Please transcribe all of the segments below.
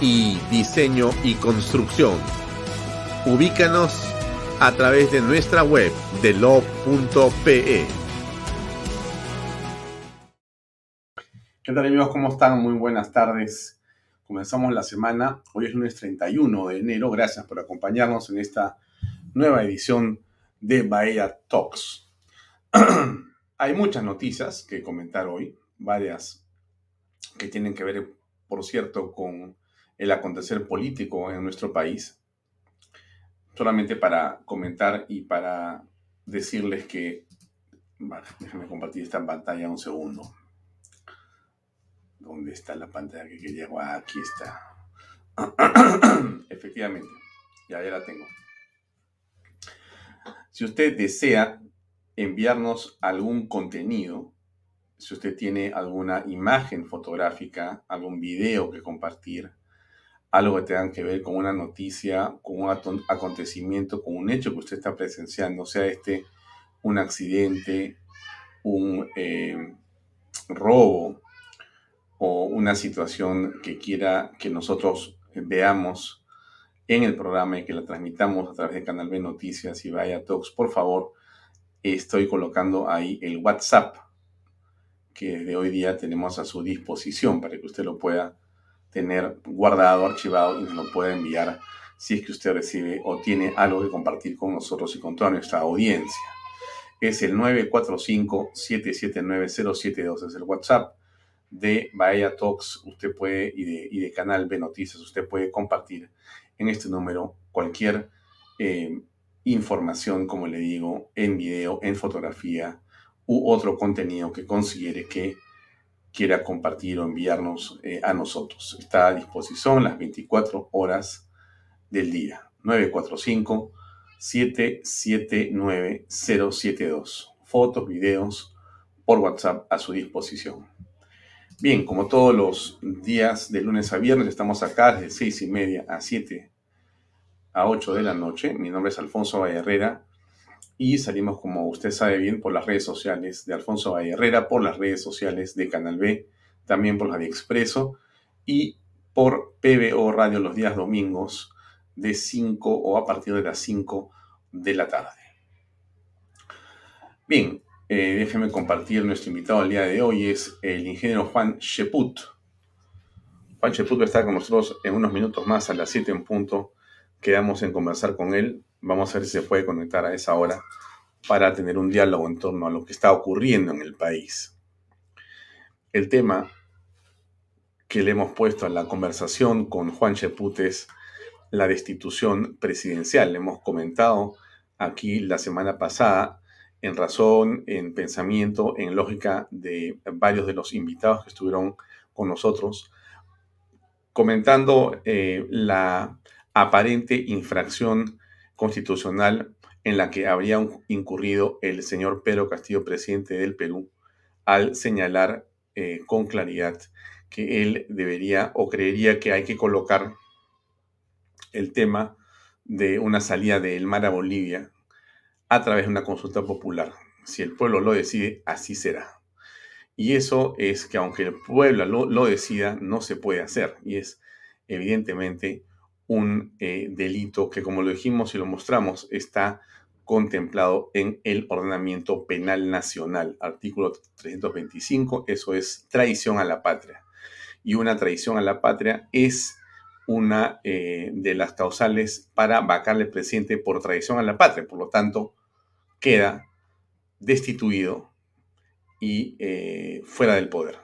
Y diseño y construcción. Ubícanos a través de nuestra web delo.pe. ¿Qué tal amigos? ¿Cómo están? Muy buenas tardes. Comenzamos la semana. Hoy es lunes 31 de enero. Gracias por acompañarnos en esta nueva edición de Bahía Talks. Hay muchas noticias que comentar hoy, varias que tienen que ver, por cierto, con el acontecer político en nuestro país. Solamente para comentar y para decirles que... Déjenme compartir esta pantalla un segundo. ¿Dónde está la pantalla que quería? Ah, aquí está. Efectivamente, ya, ya la tengo. Si usted desea enviarnos algún contenido, si usted tiene alguna imagen fotográfica, algún video que compartir, algo que tenga que ver con una noticia, con un acontecimiento, con un hecho que usted está presenciando, sea este un accidente, un eh, robo, o una situación que quiera que nosotros veamos en el programa y que la transmitamos a través de Canal B Noticias y Vaya Talks, por favor, estoy colocando ahí el WhatsApp que desde hoy día tenemos a su disposición para que usted lo pueda tener guardado, archivado y nos lo pueda enviar si es que usted recibe o tiene algo que compartir con nosotros y con toda nuestra audiencia. Es el 945-779-072, es el WhatsApp de Bahía Talks, usted puede, y de, y de Canal B Noticias, usted puede compartir en este número cualquier eh, información, como le digo, en video, en fotografía u otro contenido que considere que quiera compartir o enviarnos eh, a nosotros. Está a disposición las 24 horas del día. 945-779-072. Fotos, videos por WhatsApp a su disposición. Bien, como todos los días de lunes a viernes, estamos acá de seis y media a 7 a 8 de la noche. Mi nombre es Alfonso Vallerrera y salimos, como usted sabe bien, por las redes sociales de Alfonso Vallerrera, por las redes sociales de Canal B, también por la de Expreso y por PBO Radio los días domingos de 5 o a partir de las 5 de la tarde. Bien, eh, déjeme compartir nuestro invitado el día de hoy, es el ingeniero Juan Sheput. Juan Sheput va a estar con nosotros en unos minutos más, a las 7 en punto. Quedamos en conversar con él. Vamos a ver si se puede conectar a esa hora para tener un diálogo en torno a lo que está ocurriendo en el país. El tema que le hemos puesto a la conversación con Juan Sheput es la destitución presidencial. Le hemos comentado aquí la semana pasada en razón, en pensamiento, en lógica de varios de los invitados que estuvieron con nosotros, comentando eh, la aparente infracción constitucional en la que habría incurrido el señor Pedro Castillo, presidente del Perú, al señalar eh, con claridad que él debería o creería que hay que colocar el tema de una salida del mar a Bolivia a través de una consulta popular. Si el pueblo lo decide, así será. Y eso es que aunque el pueblo lo, decida, no se puede hacer. Y es evidentemente un eh, delito que, como lo dijimos y lo mostramos, está contemplado en el ordenamiento penal nacional, artículo 325, eso es traición a la patria. Y una traición a la patria es una eh, de las causales para vacarle presidente por traición a la patria. Por lo tanto, queda destituido y eh, fuera del poder.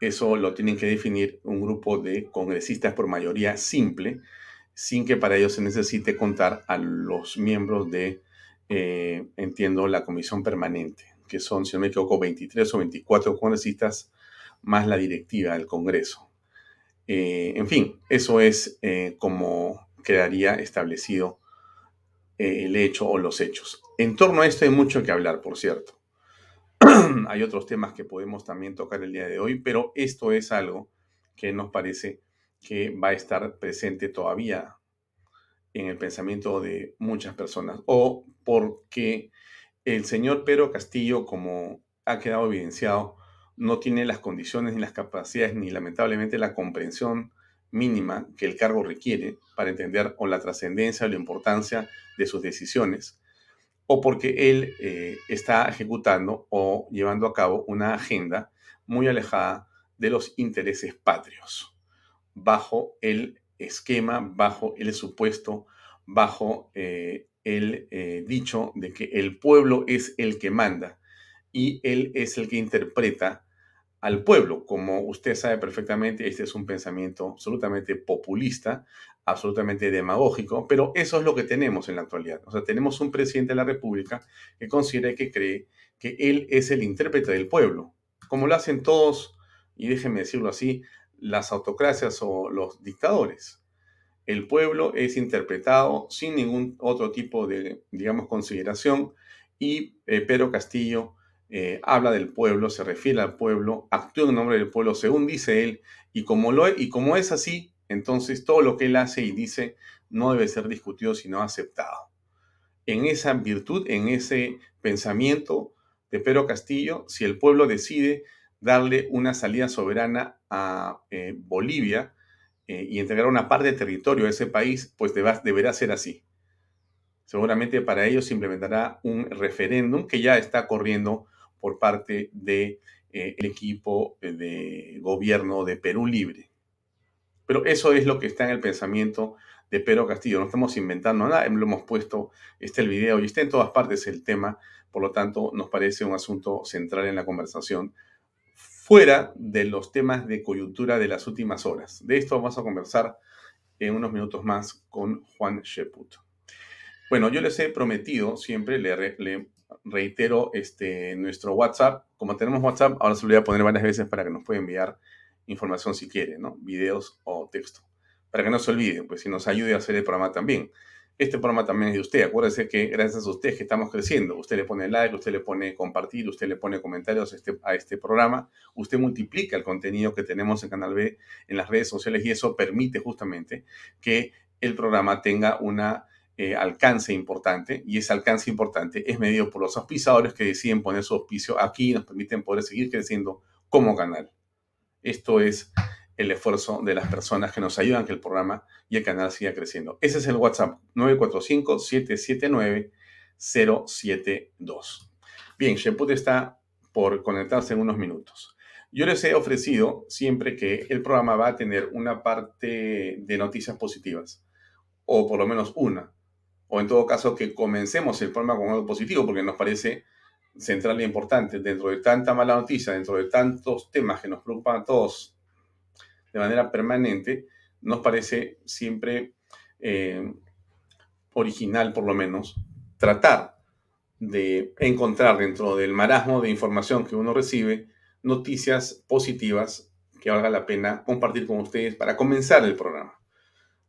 Eso lo tienen que definir un grupo de congresistas por mayoría simple, sin que para ello se necesite contar a los miembros de, eh, entiendo, la comisión permanente, que son, si no me equivoco, 23 o 24 congresistas más la directiva del Congreso. Eh, en fin, eso es como quedaría establecido el hecho o los hechos. En torno a esto hay mucho que hablar, por cierto. Hay otros temas que podemos también tocar el día de hoy, pero esto es algo que nos parece que va a estar presente todavía en el pensamiento de muchas personas, o porque el señor Pedro Castillo, como ha quedado evidenciado, no tiene las condiciones ni las capacidades ni lamentablemente la comprensión mínima que el cargo requiere para entender o la trascendencia o la importancia de sus decisiones o porque él eh, está ejecutando o llevando a cabo una agenda muy alejada de los intereses patrios, bajo el esquema, bajo el supuesto, bajo eh, el eh, dicho de que el pueblo es el que manda y él es el que interpreta al pueblo. Como usted sabe perfectamente, este es un pensamiento absolutamente populista, absolutamente demagógico, pero eso es lo que tenemos en la actualidad. O sea, tenemos un presidente de la República que considera que cree que él es el intérprete del pueblo, como lo hacen todos, y déjenme decirlo así, las autocracias o los dictadores. El pueblo es interpretado sin ningún otro tipo de, digamos, consideración y eh, Pedro Castillo eh, habla del pueblo, se refiere al pueblo, actúa en nombre del pueblo, según dice él, y como, lo, y como es así, entonces todo lo que él hace y dice no debe ser discutido, sino aceptado. En esa virtud, en ese pensamiento de Pedro Castillo, si el pueblo decide darle una salida soberana a eh, Bolivia eh, y entregar una parte del territorio a ese país, pues deberá ser así. Seguramente para ello se implementará un referéndum que ya está corriendo por parte del de, eh, equipo de gobierno de Perú Libre. Pero eso es lo que está en el pensamiento de Pedro Castillo. No estamos inventando nada, lo hemos puesto, está el video y está en todas partes el tema, por lo tanto nos parece un asunto central en la conversación, fuera de los temas de coyuntura de las últimas horas. De esto vamos a conversar en unos minutos más con Juan Sheput. Bueno, yo les he prometido siempre, le, le reitero este, nuestro WhatsApp. Como tenemos WhatsApp, ahora se lo voy a poner varias veces para que nos pueda enviar información si quiere, ¿no? Videos o texto. Para que no se olviden, pues si nos ayude a hacer el programa también. Este programa también es de usted. Acuérdese que gracias a usted que estamos creciendo. Usted le pone like, usted le pone compartir, usted le pone comentarios a este, a este programa. Usted multiplica el contenido que tenemos en Canal B en las redes sociales y eso permite justamente que el programa tenga una eh, alcance importante y ese alcance importante es medido por los auspiciadores que deciden poner su auspicio aquí y nos permiten poder seguir creciendo como canal. Esto es el esfuerzo de las personas que nos ayudan a que el programa y el canal siga creciendo. Ese es el WhatsApp 945-779-072. Bien, Sheput está por conectarse en unos minutos. Yo les he ofrecido siempre que el programa va a tener una parte de noticias positivas, o por lo menos una o en todo caso que comencemos el programa con algo positivo, porque nos parece central e importante dentro de tanta mala noticia, dentro de tantos temas que nos preocupan a todos de manera permanente, nos parece siempre eh, original, por lo menos, tratar de encontrar dentro del marasmo de información que uno recibe noticias positivas que valga la pena compartir con ustedes para comenzar el programa.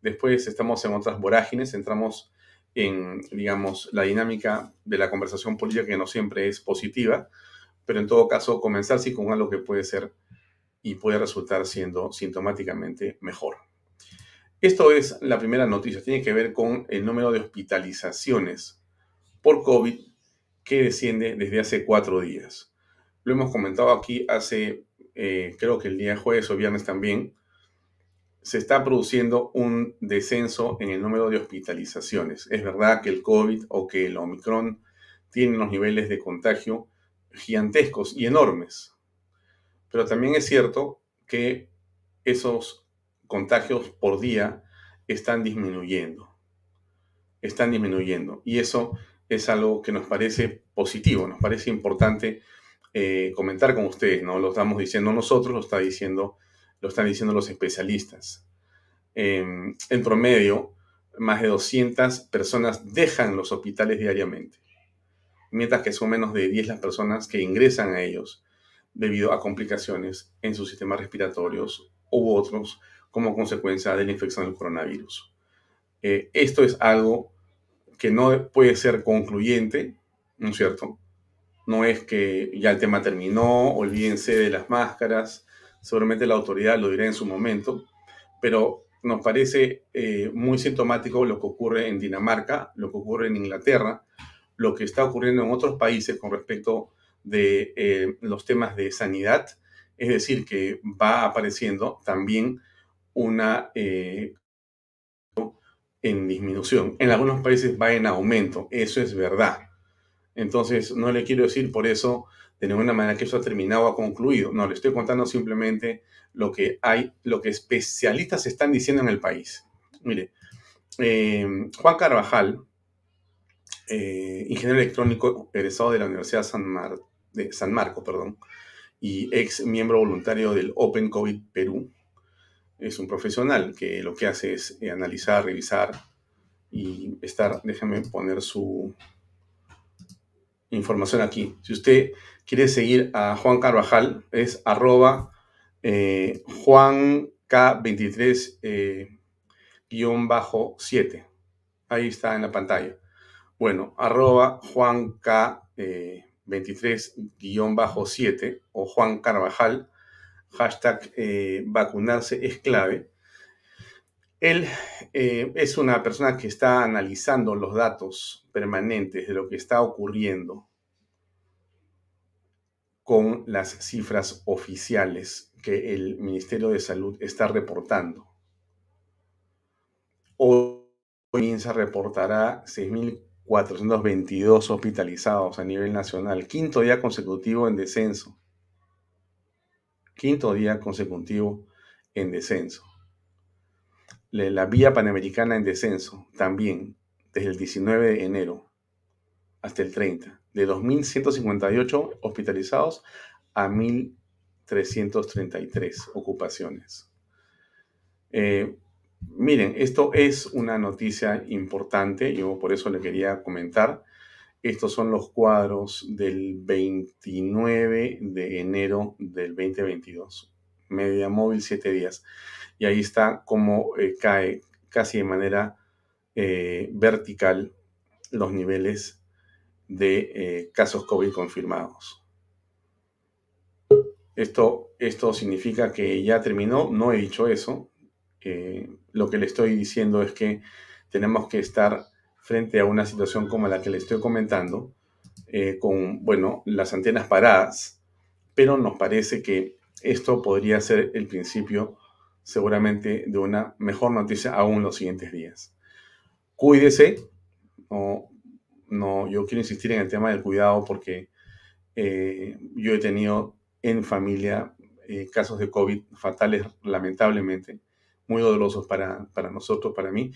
Después estamos en otras vorágines, entramos en, digamos, la dinámica de la conversación política que no siempre es positiva, pero en todo caso comenzar sí con algo que puede ser y puede resultar siendo sintomáticamente mejor. Esto es la primera noticia, tiene que ver con el número de hospitalizaciones por COVID que desciende desde hace cuatro días. Lo hemos comentado aquí hace, eh, creo que el día jueves o viernes también, se está produciendo un descenso en el número de hospitalizaciones. Es verdad que el COVID o que el Omicron tienen los niveles de contagio gigantescos y enormes, pero también es cierto que esos contagios por día están disminuyendo. Están disminuyendo. Y eso es algo que nos parece positivo, nos parece importante eh, comentar con ustedes. No lo estamos diciendo nosotros, lo, está diciendo, lo están diciendo los especialistas. en promedio, más de 200 personas dejan los hospitales diariamente, mientras que son menos de 10 las personas que ingresan a ellos debido a complicaciones en sus sistemas respiratorios u otros como consecuencia de la infección del coronavirus. Eh, esto es algo que no puede ser concluyente, ¿no es cierto? No es que ya el tema terminó, olvídense de las máscaras, seguramente la autoridad lo dirá en su momento, pero nos parece eh, muy sintomático lo que ocurre en Dinamarca, lo que ocurre en Inglaterra, lo que está ocurriendo en otros países con respecto de eh, los temas de sanidad, es decir, que va apareciendo también una eh, en disminución. En algunos países va en aumento, eso es verdad. Entonces, no le quiero decir por eso de ninguna manera que eso ha terminado o ha concluido. No, le estoy contando simplemente lo que hay, lo que especialistas están diciendo en el país. Mire, eh, Juan Carvajal, eh, ingeniero electrónico egresado de la Universidad San, de San Marco, perdón, y ex miembro voluntario del Open COVID Perú, es un profesional que lo que hace es eh, analizar, revisar y estar, déjame poner su información aquí. Si usted quiere seguir a Juan Carvajal, es arroba eh, Juan K23 eh, guion bajo 7. Ahí está en la pantalla. Bueno, arroba Juan K 23 guion bajo 7 o Juan Carvajal hashtag eh, vacunarse es clave. Él eh, es una persona que está analizando los datos permanentes de lo que está ocurriendo con las cifras oficiales que el Ministerio de Salud está reportando. Hoy comienza reportará 6.422 hospitalizados a nivel nacional, quinto día consecutivo en descenso quinto día consecutivo en descenso. La vía panamericana en descenso también, desde el 19 de enero hasta el 30, de 2.158 hospitalizados a 1.333 ocupaciones. Eh, miren, esto es una noticia importante, yo por eso le quería comentar. Estos son los cuadros del 29 de enero del 2022. Media móvil, 7 días. Y ahí está cómo eh, cae casi de manera eh, vertical los niveles de eh, casos COVID confirmados. Esto, esto significa que ya terminó, no he dicho eso. lo que le estoy diciendo es que tenemos que estar frente a una situación como la que le estoy comentando, eh, con, bueno, las antenas paradas, pero nos parece que esto podría ser el principio seguramente de una mejor noticia aún los siguientes días. Cuídese, no, yo quiero insistir en el tema del cuidado porque eh, yo he tenido en familia eh, casos de COVID fatales, lamentablemente, muy dolorosos para, para nosotros, para mí,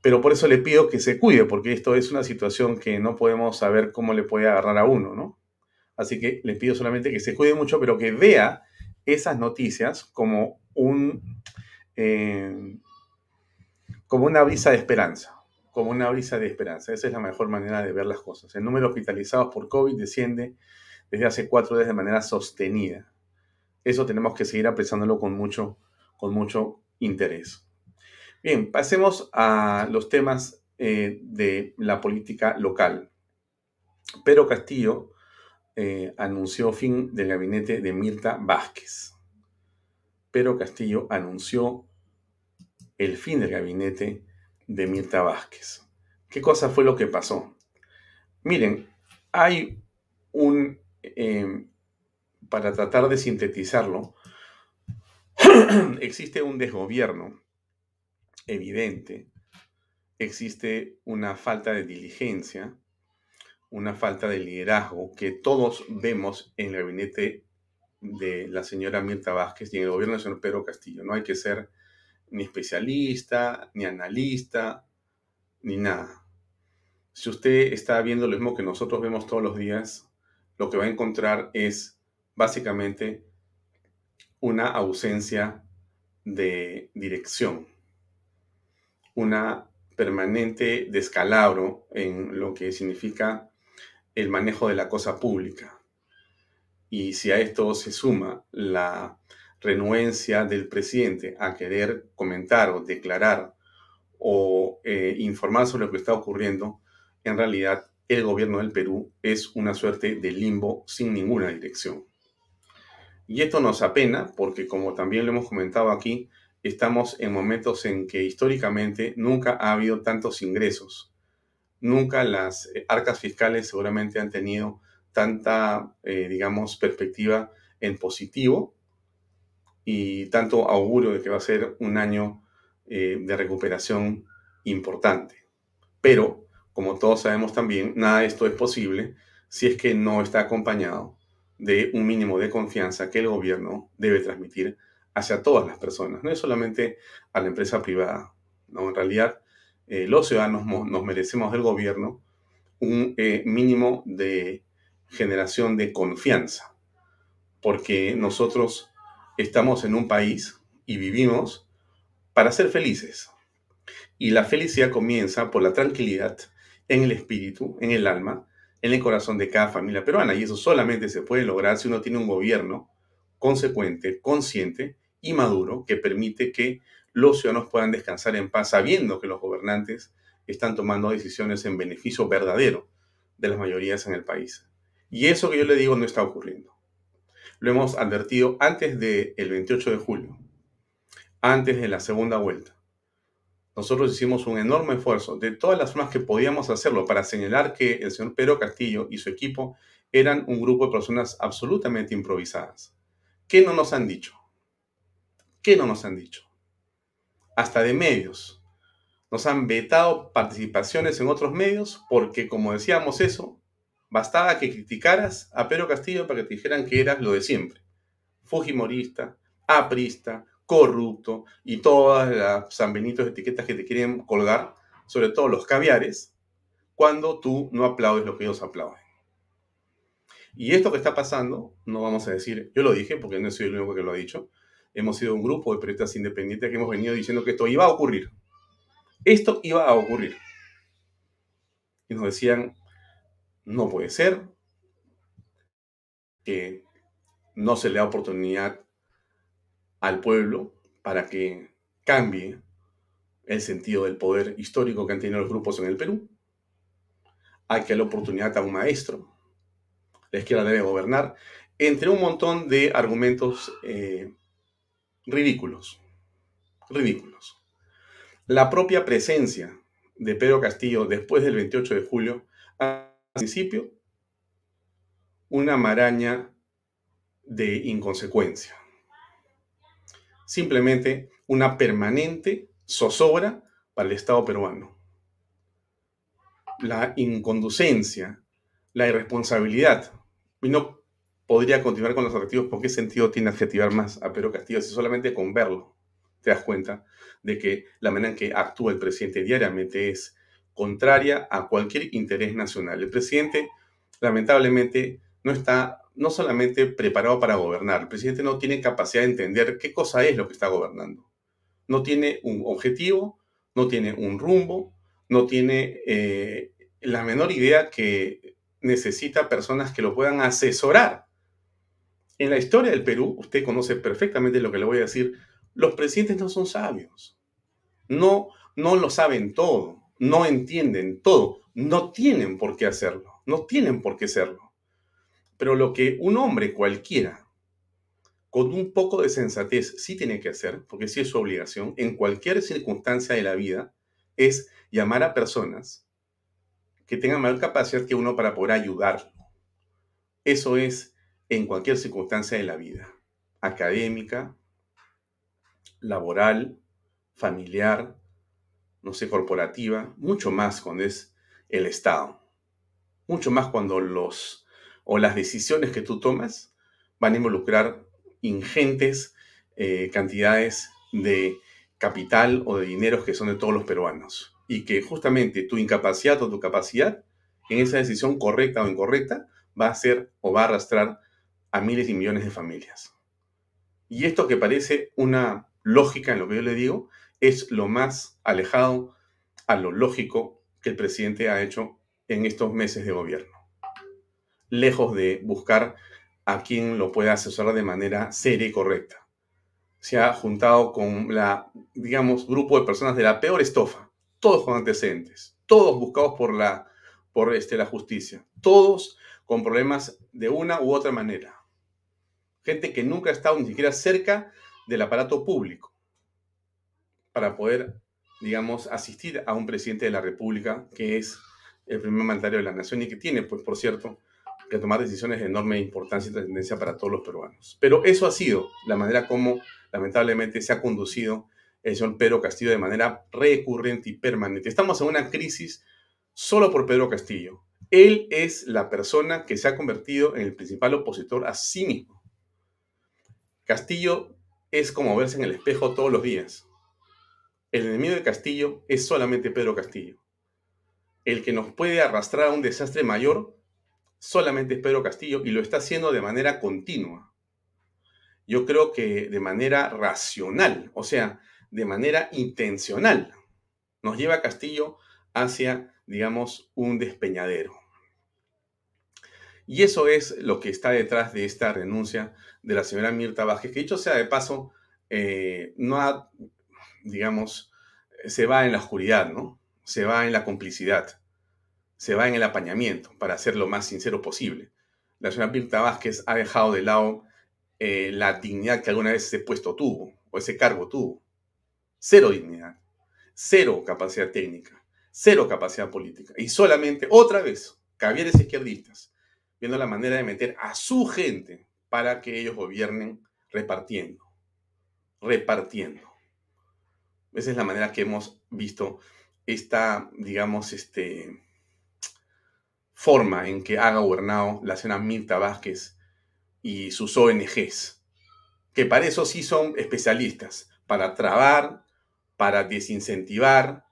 pero por eso le pido que se cuide, porque esto es una situación que no podemos saber cómo le puede agarrar a uno, ¿no? Así que le pido solamente que se cuide mucho, pero que vea esas noticias como un eh, como una brisa de esperanza, como una brisa de esperanza. Esa es la mejor manera de ver las cosas. El número de hospitalizados por COVID desciende desde hace cuatro días de manera sostenida. Eso tenemos que seguir apreciándolo con mucho, con mucho interés. Bien, pasemos a los temas eh, de la política local. Pedro Castillo eh, anunció fin del gabinete de Mirta Vázquez. Pedro Castillo anunció el fin del gabinete de Mirta Vázquez. ¿Qué cosa fue lo que pasó? Miren, hay un, em, para tratar de sintetizarlo, existe un desgobierno evidente, existe una falta de diligencia, una falta de liderazgo que todos vemos en el gabinete de la señora Mirta Vázquez y en el gobierno del señor Pedro Castillo. No hay que ser ni especialista, ni analista, ni nada. Si usted está viendo lo mismo que nosotros vemos todos los días, lo que va a encontrar es básicamente una ausencia de dirección, una permanente descalabro en lo que significa el manejo de la cosa pública. Y si a esto se suma la renuencia del presidente a querer comentar o declarar o eh, informar sobre lo que está ocurriendo, en realidad el gobierno del Perú es una suerte de limbo sin ninguna dirección. Y esto nos apena porque, como también lo hemos comentado aquí, estamos en momentos en que históricamente nunca ha habido tantos ingresos. Nunca las eh, arcas fiscales seguramente han tenido tanta, eh, digamos, perspectiva en positivo y tanto augurio de que va a ser un año eh, de recuperación importante. Pero como todos sabemos también, nada de esto es posible si es que no está acompañado de un mínimo de confianza que el gobierno debe transmitir hacia todas las personas, no es solamente a la empresa privada. ¿no? En realidad, eh, los ciudadanos nos merecemos del gobierno un eh, mínimo de generación de confianza, porque nosotros estamos en un país y vivimos para ser felices. Y la felicidad comienza por la tranquilidad en el espíritu, en el alma, en el corazón de cada familia peruana. Y eso solamente se puede lograr si uno tiene un gobierno consecuente, consciente y maduro que permite que los ciudadanos puedan descansar en paz sabiendo que los gobernantes están tomando decisiones en beneficio verdadero de las mayorías en el país. Y eso que yo le digo no está ocurriendo. Lo hemos advertido antes del 28 de julio, antes de la segunda vuelta nosotros hicimos un enorme esfuerzo de todas las formas que podíamos hacerlo para señalar que el señor Pedro Castillo y su equipo eran un grupo de personas absolutamente improvisadas. ¿Qué no nos han dicho? ¿Qué no nos han dicho? Hasta de medios. Nos han vetado participaciones en otros medios porque, como decíamos eso, bastaba que criticaras a Pedro Castillo para que te dijeran que eras lo de siempre. Fujimorista, aprista, corrupto y todas las sanbenitos etiquetas que te quieren colgar, sobre todo los caviares, cuando tú no aplaudes lo que ellos aplauden. Y esto que está pasando, no vamos a decir, yo lo dije porque no soy el único que lo ha dicho, hemos sido un grupo de periodistas independientes que hemos venido diciendo que esto iba a ocurrir. Esto iba a ocurrir. Y nos decían, no puede ser, que no se le da oportunidad al pueblo para que cambie el sentido del poder histórico que han tenido los grupos en el Perú. Hay que dar la oportunidad a un maestro. La izquierda debe gobernar, entre un montón de argumentos eh, ridículos. Ridículos. La propia presencia de Pedro Castillo después del 28 de julio, al principio, una maraña de inconsecuencia simplemente una permanente zozobra para el Estado peruano. La inconducencia, la irresponsabilidad. Y no podría continuar con los adjetivos porque qué sentido tiene adjetivar más a Pedro Castillo si solamente con verlo te das cuenta de que la manera en que actúa el presidente diariamente es contraria a cualquier interés nacional. El presidente lamentablemente no está no solamente preparado para gobernar, el presidente no tiene capacidad de entender qué cosa es lo que está gobernando. No tiene un objetivo, no tiene un rumbo, no tiene eh, la menor idea que necesita personas que lo puedan asesorar. En la historia del Perú, usted conoce perfectamente lo que le voy a decir, los presidentes no son sabios. No, no lo saben todo, no entienden todo, no tienen por qué hacerlo, no tienen por qué serlo. Pero lo que un hombre cualquiera, con un poco de sensatez, sí tiene que hacer, porque sí es su obligación, en cualquier circunstancia de la vida, es llamar a personas que tengan mayor capacidad que uno para poder ayudarlo. Eso es en cualquier circunstancia de la vida, académica, laboral, familiar, no sé, corporativa, mucho más cuando es el Estado, mucho más cuando los o las decisiones que tú tomas van a involucrar ingentes eh, cantidades de capital o de dinero que son de todos los peruanos. Y que justamente tu incapacidad o tu capacidad en esa decisión correcta o incorrecta va a ser o va a arrastrar a miles y millones de familias. Y esto que parece una lógica en lo que yo le digo, es lo más alejado a lo lógico que el presidente ha hecho en estos meses de gobierno. Lejos de buscar a quien lo pueda asesorar de manera seria y correcta. Se ha juntado con la, digamos, grupo de personas de la peor estofa, todos con antecedentes, todos buscados por la, por este, la justicia, todos con problemas de una u otra manera. Gente que nunca ha estado ni siquiera cerca del aparato público para poder, digamos, asistir a un presidente de la República que es el primer mandatario de la nación y que tiene, pues, por cierto, que tomar decisiones de enorme importancia y trascendencia para todos los peruanos. Pero eso ha sido la manera como lamentablemente se ha conducido el señor Pedro Castillo de manera recurrente y permanente. Estamos en una crisis solo por Pedro Castillo. Él es la persona que se ha convertido en el principal opositor a sí mismo. Castillo es como verse en el espejo todos los días. El enemigo de Castillo es solamente Pedro Castillo. El que nos puede arrastrar a un desastre mayor solamente es Pedro Castillo y lo está haciendo de manera continua. Yo creo que de manera racional, o sea, de manera intencional, nos lleva Castillo hacia, digamos, un despeñadero. Y eso es lo que está detrás de esta renuncia de la señora Mirta Vázquez, que dicho sea de paso, eh, no ha, digamos, se va en la oscuridad, ¿no? Se va en la complicidad se va en el apañamiento, para ser lo más sincero posible. La señora Mirta Vázquez ha dejado de lado eh, la dignidad que alguna vez ese puesto tuvo, o ese cargo tuvo. Cero dignidad, cero capacidad técnica, cero capacidad política. Y solamente, otra vez, cabieres izquierdistas, viendo la manera de meter a su gente para que ellos gobiernen repartiendo, repartiendo. Esa es la manera que hemos visto esta, digamos, este, forma en que ha gobernado la señora Mirta Vázquez y sus ONGs, que para eso sí son especialistas, para trabar, para desincentivar,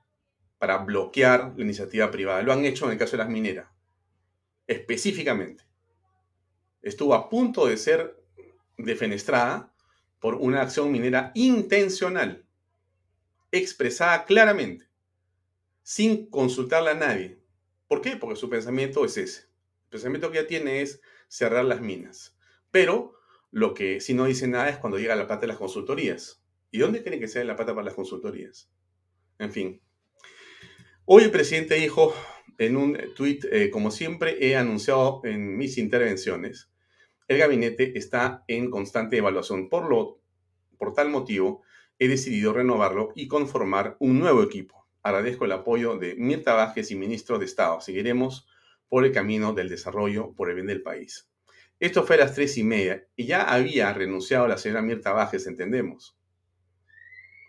para bloquear la iniciativa privada. Lo han hecho en el caso de las mineras, específicamente. Estuvo a punto de ser defenestrada por una acción minera intencional, expresada claramente, sin consultarla a nadie, ¿Por qué? Porque su pensamiento es ese. El pensamiento que ya tiene es cerrar las minas. Pero lo que sí no dice nada es cuando llega la plata de las consultorías. ¿Y dónde creen que sea la plata para las consultorías? En fin. Hoy el presidente dijo en un tuit, eh, como siempre he anunciado en mis intervenciones, el gabinete está en constante evaluación. Por, lo, por tal motivo, he decidido renovarlo y conformar un nuevo equipo agradezco el apoyo de Mirta Vázquez y ministro de Estado. Seguiremos por el camino del desarrollo por el bien del país. Esto fue a las tres y media y ya había renunciado la señora Mirta Vázquez, entendemos.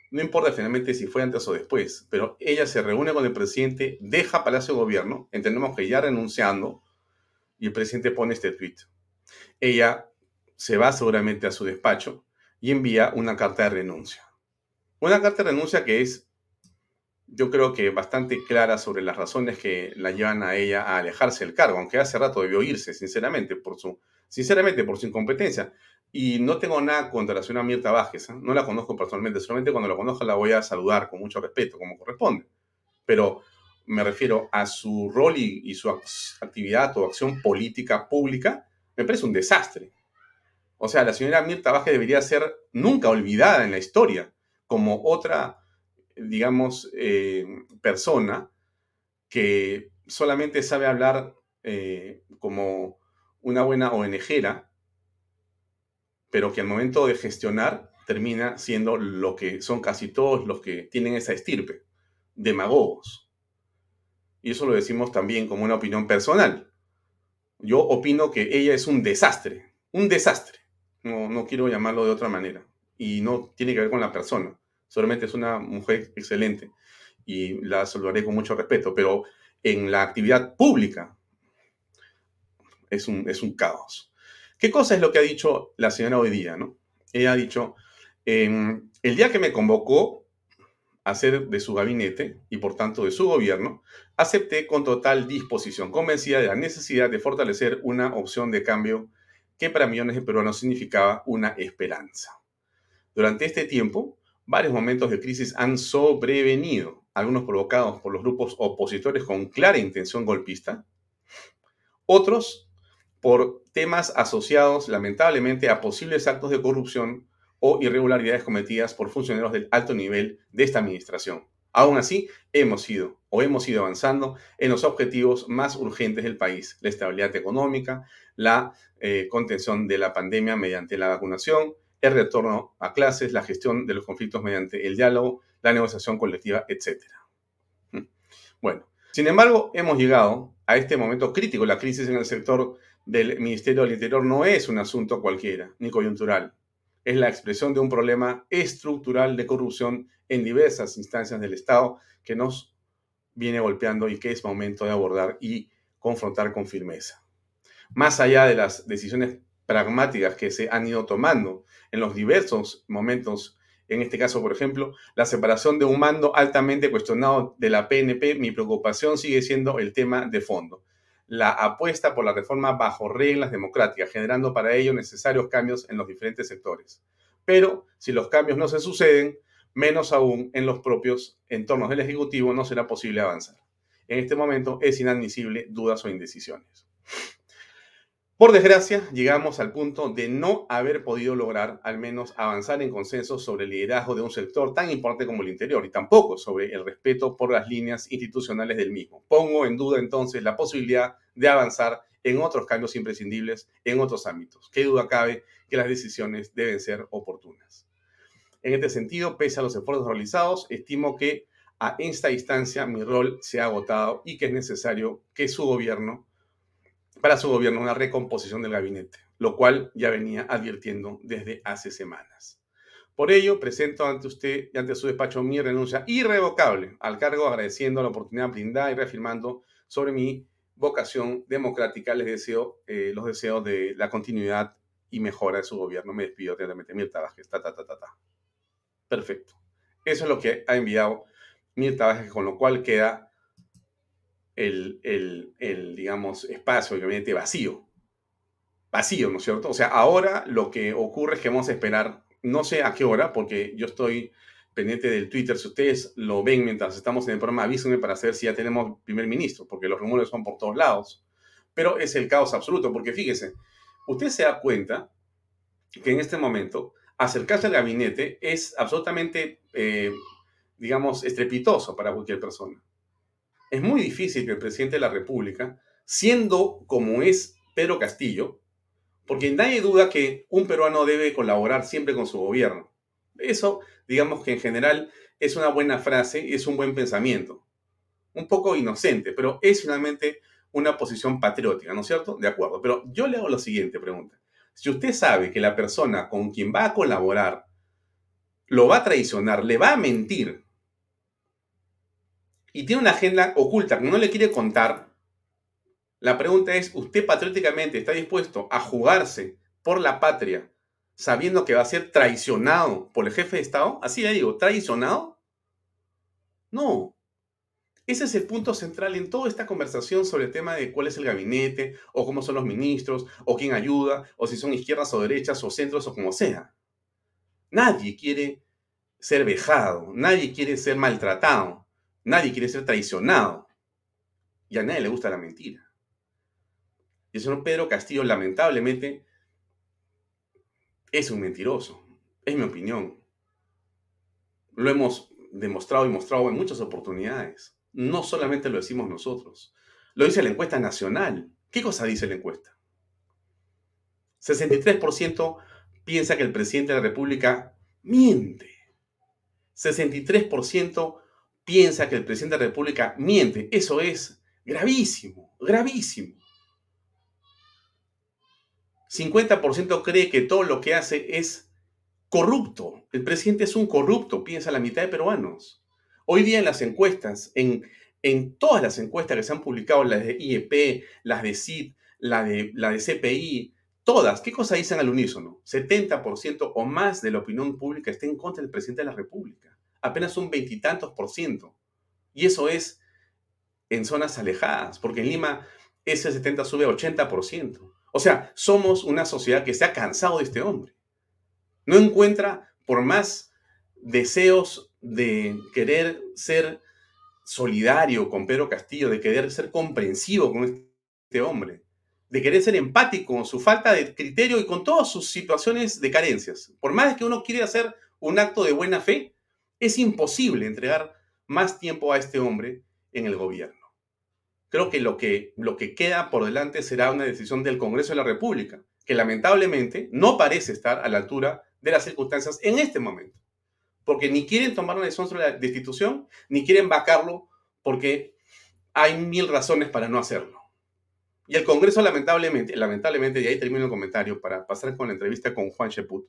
No importa finalmente si fue antes o después, pero ella se reúne con el presidente, deja Palacio de Gobierno, entendemos que ya renunciando, y el presidente pone este tweet. Ella se va seguramente a su despacho y envía una carta de renuncia. Una carta de renuncia que es yo creo que bastante clara sobre las razones que la llevan a ella a alejarse del cargo, aunque hace rato debió irse, sinceramente, por su, sinceramente, por su incompetencia. Y no tengo nada contra la señora Mirta Vázquez, ¿eh? no la conozco personalmente, solamente cuando la conozca la voy a saludar con mucho respeto, como corresponde. Pero me refiero a su rol y, su actividad o acción política pública, me parece un desastre. O sea, la señora Mirta Vázquez debería ser nunca olvidada en la historia como otra digamos, eh, persona que solamente sabe hablar eh, como una buena ONGera, pero que al momento de gestionar termina siendo lo que son casi todos los que tienen esa estirpe, demagogos. Y eso lo decimos también como una opinión personal. Yo opino que ella es un desastre, un desastre. No, no quiero llamarlo de otra manera. Y no tiene que ver con la persona. Solamente es una mujer excelente y la saludaré con mucho respeto, pero en la actividad pública es un, es un caos. ¿Qué cosa es lo que ha dicho la señora hoy día? ¿no? Ella ha dicho, em, el día que me convocó a ser de su gabinete y por tanto de su gobierno, acepté con total disposición, convencida de la necesidad de fortalecer una opción de cambio que para millones de peruanos significaba una esperanza. Durante este tiempo, varios momentos de crisis han sobrevenido, algunos provocados por los grupos opositores con clara intención golpista, otros por temas asociados lamentablemente a posibles actos de corrupción o irregularidades cometidas por funcionarios del alto nivel de esta administración. Aún así, hemos ido o hemos ido avanzando en los objetivos más urgentes del país, la estabilidad económica, la eh, contención de la pandemia mediante la vacunación, el retorno a clases, la gestión de los conflictos mediante el diálogo, la negociación colectiva, etc. Mm. Bueno, sin embargo, hemos llegado a este momento crítico. La crisis en el sector del Ministerio del Interior no es un asunto cualquiera, ni coyuntural. Es la expresión de un problema estructural de corrupción en diversas instancias del Estado que nos viene golpeando y que es momento de abordar y confrontar con firmeza. Más allá de las decisiones pragmáticas que se han ido tomando en los diversos momentos, en este caso, por ejemplo, la separación de un mando altamente cuestionado de la PNP, mi preocupación sigue siendo el tema de fondo la apuesta por la reforma bajo reglas democráticas, generando para ello necesarios cambios en los diferentes sectores. Pero si los cambios no se suceden, menos aún en los propios entornos del Ejecutivo no será posible avanzar. En este momento es inadmisible dudas o indecisiones. Por desgracia, llegamos al punto de no haber podido lograr al menos avanzar en consenso sobre el liderazgo de un sector tan importante como el interior y tampoco sobre el respeto por las líneas institucionales del mismo. Pongo en duda entonces la posibilidad de avanzar en otros cambios imprescindibles en otros ámbitos. Qué duda cabe que las decisiones deben ser oportunas. En este sentido, pese a los esfuerzos realizados, estimo que a esta instancia mi rol se ha agotado y que es necesario que su gobierno para su gobierno una recomposición del gabinete, lo cual ya venía advirtiendo desde hace semanas. Por ello, presento ante usted y ante su despacho mi renuncia irrevocable al cargo, agradeciendo la oportunidad brindada y reafirmando sobre mi vocación democrática. Les deseo eh, los deseos de la continuidad y mejora de su gobierno. Me despido atentamente. Mirta Vázquez. Ta, ta, ta, ta, ta. Perfecto. Eso es lo que ha enviado Mirta Vázquez, con lo cual queda el, digamos, espacio, el gabinete vacío. Vacío, ¿no es cierto? O sea, ahora lo que ocurre es que vamos a esperar, no sé a qué hora, porque yo estoy pendiente del Twitter. Si ustedes lo ven mientras estamos en el programa, avísenme para saber si ya tenemos primer ministro, porque los rumores son por todos lados. Pero es el caos absoluto, porque fíjese, usted se da cuenta que en este momento acercarse al gabinete es absolutamente, eh, digamos, estrepitoso para cualquier persona es muy difícil que el presidente de la República, siendo como es Pedro Castillo, porque nadie duda que un peruano debe colaborar siempre con su gobierno. Eso, digamos que en general es una buena frase y es un buen pensamiento. Un poco inocente, pero es finalmente una posición patriótica, ¿no es cierto? De acuerdo. Pero yo le hago la siguiente pregunta. Si usted sabe que la persona con quien va a colaborar lo va a traicionar, le va a mentir, y tiene una agenda oculta que no le quiere contar, la pregunta es, ¿usted patrióticamente está dispuesto a jugarse por la patria sabiendo que va a ser traicionado por el jefe de Estado? Así le digo, ¿traicionado? No. Ese es el punto central en toda esta conversación sobre el tema de cuál es el gabinete, o cómo son los ministros, o quién ayuda, o si son izquierdas o derechas, o centros, o como sea. Nadie quiere ser vejado, nadie quiere ser maltratado. Nadie quiere ser traicionado. Y a nadie le gusta la mentira. Y el señor Pedro Castillo, lamentablemente, es un mentiroso. Es mi opinión. Lo hemos demostrado y mostrado en muchas oportunidades. No solamente lo decimos nosotros. Lo dice la encuesta nacional. ¿Qué cosa dice la encuesta? 63% piensa que el presidente de la República miente. 63% piensa que el presidente de la República miente. Eso es gravísimo, gravísimo. 50% cree que todo lo que hace es corrupto. El presidente es un corrupto, piensa la mitad de peruanos. Hoy día en las encuestas, en, en todas las encuestas que se han publicado, las de IEP, las de CID, la de, la de CPI, todas, ¿qué cosa dicen al unísono? 70% o más de la opinión pública está en contra del presidente de la República. Apenas un veintitantos por ciento. Y eso es en zonas alejadas, porque en Lima ese 70 sube a 80%. O sea, somos una sociedad que se ha cansado de este hombre. No encuentra, por más deseos de querer ser solidario con Pedro Castillo, de querer ser comprensivo con este hombre, de querer ser empático con su falta de criterio y con todas sus situaciones de carencias. Por más que uno quiera hacer un acto de buena fe, es imposible entregar más tiempo a este hombre en el gobierno. Creo que lo que, lo que queda por delante será una decisión del Congreso de la República, que lamentablemente no parece estar a la altura de las circunstancias en este momento. Porque ni quieren tomar una decisión sobre la destitución, ni quieren vacarlo porque hay mil razones para no hacerlo. Y el Congreso lamentablemente, lamentablemente, y ahí termino el comentario para pasar con la entrevista con Juan Sheput,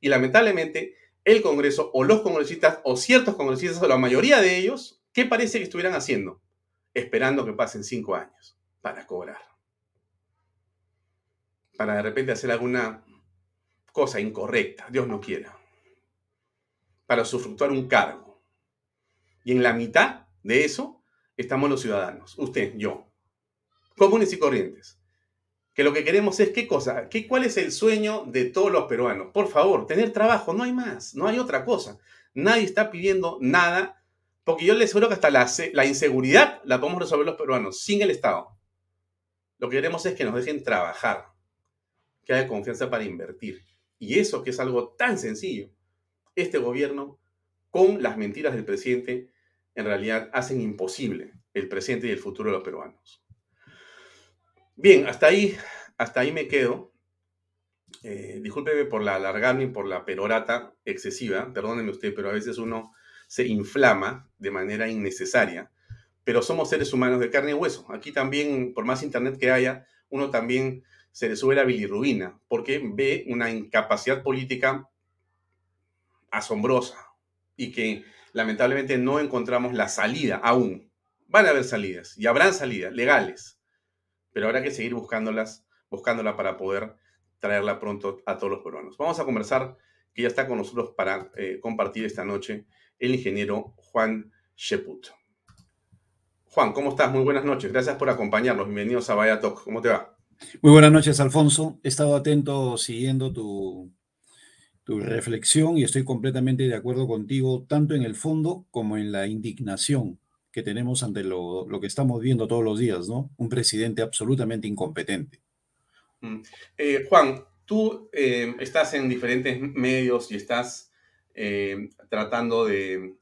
y lamentablemente el Congreso o los congresistas o ciertos congresistas o la mayoría de ellos, ¿qué parece que estuvieran haciendo? Esperando que pasen cinco años para cobrar. Para de repente hacer alguna cosa incorrecta, Dios no quiera. Para usufructuar un cargo. Y en la mitad de eso estamos los ciudadanos, usted, yo, comunes y corrientes. Que lo que queremos es qué cosa, ¿Qué, cuál es el sueño de todos los peruanos. Por favor, tener trabajo, no hay más, no hay otra cosa. Nadie está pidiendo nada, porque yo les aseguro que hasta la, la inseguridad la podemos resolver los peruanos sin el Estado. Lo que queremos es que nos dejen trabajar, que haya confianza para invertir. Y eso que es algo tan sencillo, este gobierno, con las mentiras del presidente, en realidad hacen imposible el presente y el futuro de los peruanos. Bien, hasta ahí, hasta ahí me quedo. Eh, discúlpeme por la alargarme y por la perorata excesiva, perdónenme usted, pero a veces uno se inflama de manera innecesaria. Pero somos seres humanos de carne y hueso. Aquí también, por más internet que haya, uno también se le sube la bilirrubina, porque ve una incapacidad política asombrosa y que lamentablemente no encontramos la salida aún. Van a haber salidas y habrán salidas legales pero habrá que seguir buscándolas, buscándola para poder traerla pronto a todos los peruanos. Vamos a conversar, que ya está con nosotros para eh, compartir esta noche, el ingeniero Juan Sheput. Juan, ¿cómo estás? Muy buenas noches. Gracias por acompañarnos. Bienvenidos a Vaya Talk. ¿Cómo te va? Muy buenas noches, Alfonso. He estado atento siguiendo tu, tu reflexión y estoy completamente de acuerdo contigo, tanto en el fondo como en la indignación que tenemos ante lo, que estamos viendo todos los días, ¿no? Un presidente absolutamente incompetente. Mm. Eh, Juan, tú eh, estás en diferentes medios y estás eh, tratando de,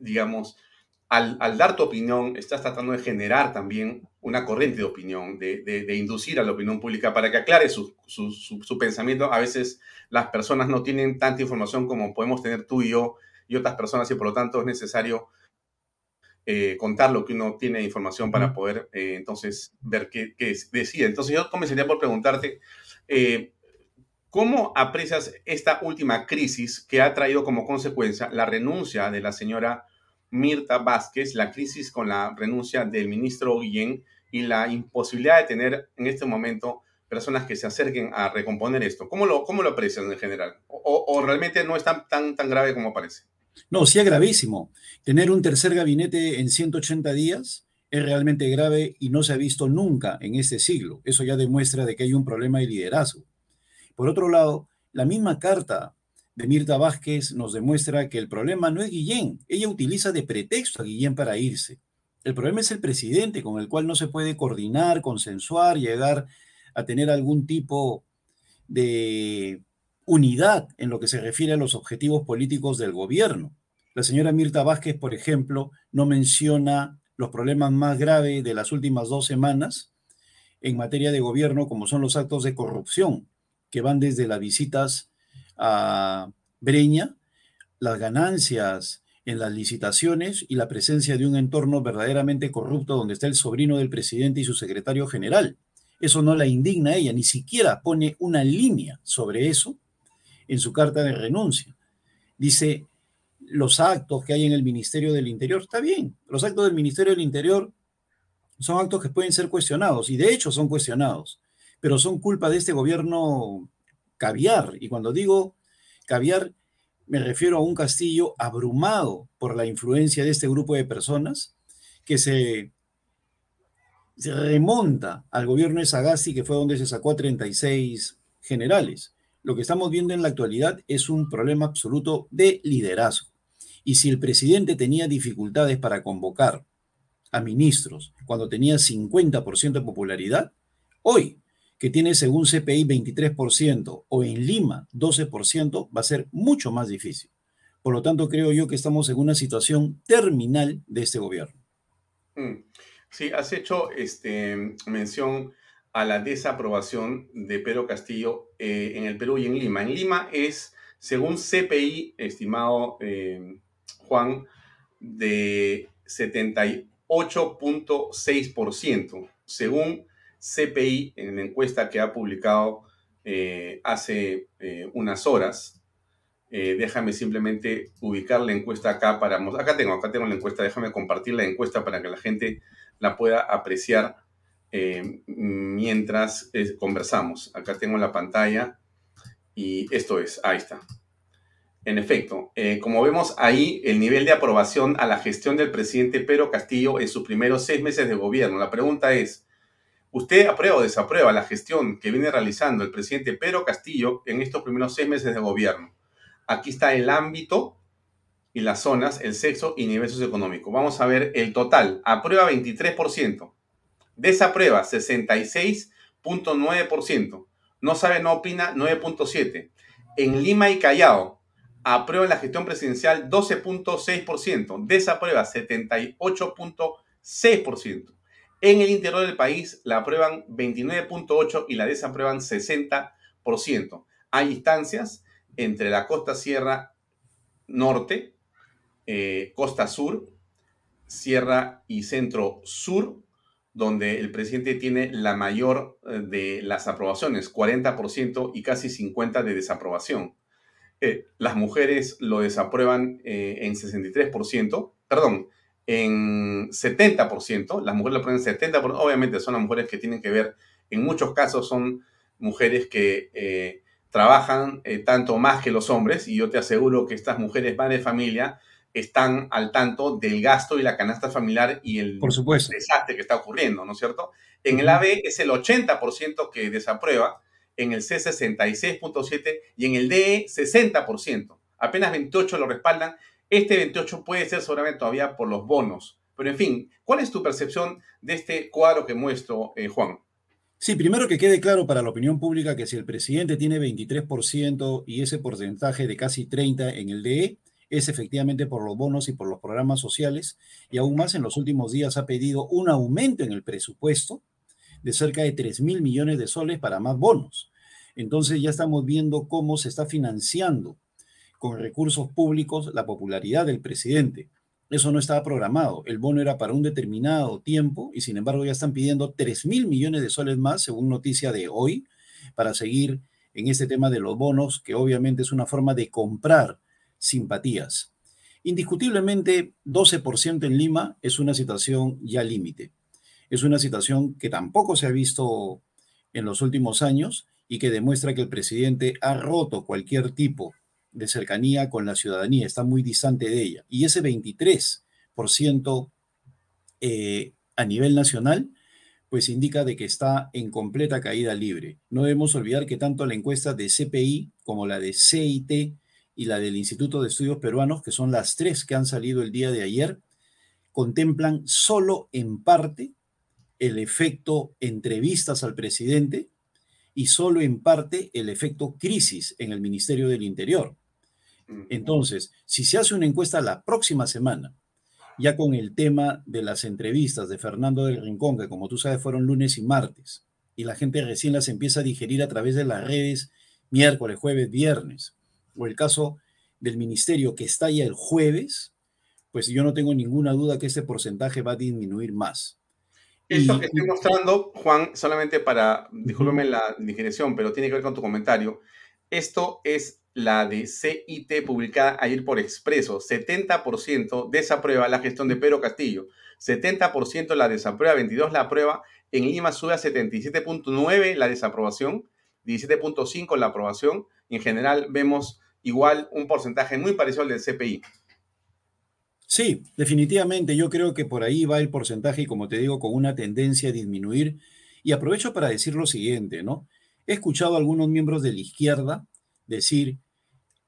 digamos, al, dar tu opinión, estás tratando de generar también una corriente de opinión, de, inducir a la opinión pública para que aclare su, su, pensamiento. A veces las personas no tienen tanta información como podemos tener tú y yo y otras personas y por lo tanto es necesario eh, contar lo que uno tiene de información para poder eh, entonces ver qué, decide. Entonces yo comenzaría por preguntarte, eh, ¿cómo aprecias esta última crisis que ha traído como consecuencia la renuncia de la señora Mirta Vázquez, la crisis con la renuncia del ministro Guillén y la imposibilidad de tener en este momento personas que se acerquen a recomponer esto? ¿Cómo lo, cómo lo aprecias en general? ¿O, o realmente no es tan, tan, tan grave como parece? No, sí es gravísimo. Tener un tercer gabinete en 180 días es realmente grave y no se ha visto nunca en este siglo. Eso ya demuestra de que hay un problema de liderazgo. Por otro lado, la misma carta de Mirta Vázquez nos demuestra que el problema no es Guillén. Ella utiliza de pretexto a Guillén para irse. El problema es el presidente con el cual no se puede coordinar, consensuar, llegar a tener algún tipo de unidad en lo que se refiere a los objetivos políticos del gobierno. La señora Mirta Vázquez, por ejemplo, no menciona los problemas más graves de las últimas dos semanas en materia de gobierno, como son los actos de corrupción. que van desde las visitas a Breña, las ganancias en las licitaciones y la presencia de un entorno verdaderamente corrupto donde está el sobrino del presidente y su secretario general. Eso no la indigna a ella, ni siquiera pone una línea sobre eso en su carta de renuncia. Dice, los actos que hay en el Ministerio del Interior, está bien, los actos del Ministerio del Interior son actos que pueden ser cuestionados y de hecho son cuestionados, pero son culpa de este gobierno caviar. Y cuando digo caviar, me refiero a un castillo abrumado por la influencia de este grupo de personas que se, remonta al gobierno de Sagasti, que fue donde se sacó a 36 generales. Lo que estamos viendo en la actualidad es un problema absoluto de liderazgo. Y si el presidente tenía dificultades para convocar a ministros cuando tenía 50% de popularidad, hoy que tiene según CPI 23% o en Lima 12%, va a ser mucho más difícil. Por lo tanto, creo yo que estamos en una situación terminal de este gobierno. Mm. Sí, has hecho este, mención a la desaprobación de Pedro Castillo eh, en el Perú y en Lima. En Lima es, según CPI, estimado eh, Juan, de 78.6%, según CPI en la encuesta que ha publicado eh, hace unas horas. Déjame simplemente ubicar la encuesta acá para... Acá tengo, acá tengo la encuesta, déjame compartir la encuesta para que la gente la pueda apreciar mientras conversamos. Acá tengo la pantalla y esto es, ahí está. En efecto, como vemos ahí, el nivel de aprobación a la gestión del presidente Pedro Castillo en sus primeros seis meses de gobierno. La pregunta es, ¿Usted aprueba o desaprueba la gestión que viene realizando el presidente Pedro Castillo en estos primeros seis meses de gobierno? Aquí está el ámbito y las zonas, el sexo y nivel socioeconómico. Vamos a ver el total. Aprueba 23%. Desaprueba 66.9%. No sabe, no opina 9.7%. En Lima y Callao, aprueba la gestión presidencial 12.6%. Desaprueba 78.6%. En el interior del país la aprueban 29.8 y la desaprueban 60%. Hay instancias entre la costa sierra norte, eh, costa sur, sierra y centro sur, donde el presidente tiene la mayor eh, de las aprobaciones, 40% y casi 50% de desaprobación. Eh, las mujeres lo desaprueban en 63%, perdón, en 70%, las mujeres lo ponen en 70%, obviamente son las mujeres que tienen que ver, en muchos casos son mujeres que eh, trabajan eh, tanto más que los hombres, y yo te aseguro que estas mujeres madres de familia están al tanto del gasto y la canasta familiar y el Por supuesto. desastre que está ocurriendo, ¿no es cierto? En el AB es el 80% que desaprueba, en el C 66.7% y en el DE 60%. Apenas 28 lo respaldan este 28 puede ser seguramente todavía por los bonos. Pero en fin, ¿cuál es tu percepción de este cuadro que muestro, eh, Juan? Sí, primero que quede claro para la opinión pública que si el presidente tiene 23% y ese porcentaje de casi 30% en el DE, es efectivamente por los bonos y por los programas sociales, y aún más en los últimos días ha pedido un aumento en el presupuesto de cerca de 3 mil millones de soles para más bonos. Entonces ya estamos viendo cómo se está financiando con recursos públicos la popularidad del presidente. Eso no estaba programado. El bono era para un determinado tiempo y sin embargo ya están pidiendo 3 mil millones de soles más, según noticia de hoy, para seguir en este tema de los bonos, que obviamente es una forma de comprar simpatías. Indiscutiblemente, 12% en Lima es una situación ya límite. Es una situación que tampoco se ha visto en los últimos años y que demuestra que el presidente ha roto cualquier tipo de cercanía con la ciudadanía, está muy distante de ella. Y ese 23% eh, a nivel nacional, pues indica de que está en completa caída libre. No debemos olvidar que tanto la encuesta de CPI como la de CIT y la del Instituto de Estudios Peruanos, que son las tres que han salido el día de ayer, contemplan solo en parte el efecto entrevistas al presidente y solo en parte el efecto crisis en el Ministerio del Interior. Entonces, si se hace una encuesta la próxima semana, ya con el tema de las entrevistas de Fernando del Rincón, que como tú sabes fueron lunes y martes, y la gente recién las empieza a digerir a través de las redes miércoles, jueves, viernes, o el caso del ministerio que estalla el jueves, pues yo no tengo ninguna duda que ese porcentaje va a disminuir más. Esto que estoy mostrando, Juan, solamente para, discúlpeme la digresión, pero tiene que ver con tu comentario. Esto es la de CIT publicada ayer por Expreso. 70% desaprueba la gestión de Pedro Castillo. 70% la desaprueba, 22 la aprueba. En Lima sube a 77.9 la desaprobación, 17.5 la aprobación. En general vemos igual un porcentaje muy parecido al del CPI. Sí, definitivamente yo creo que por ahí va el porcentaje y como te digo, con una tendencia a disminuir. Y aprovecho para decir lo siguiente, ¿no? He escuchado a algunos miembros de la izquierda decir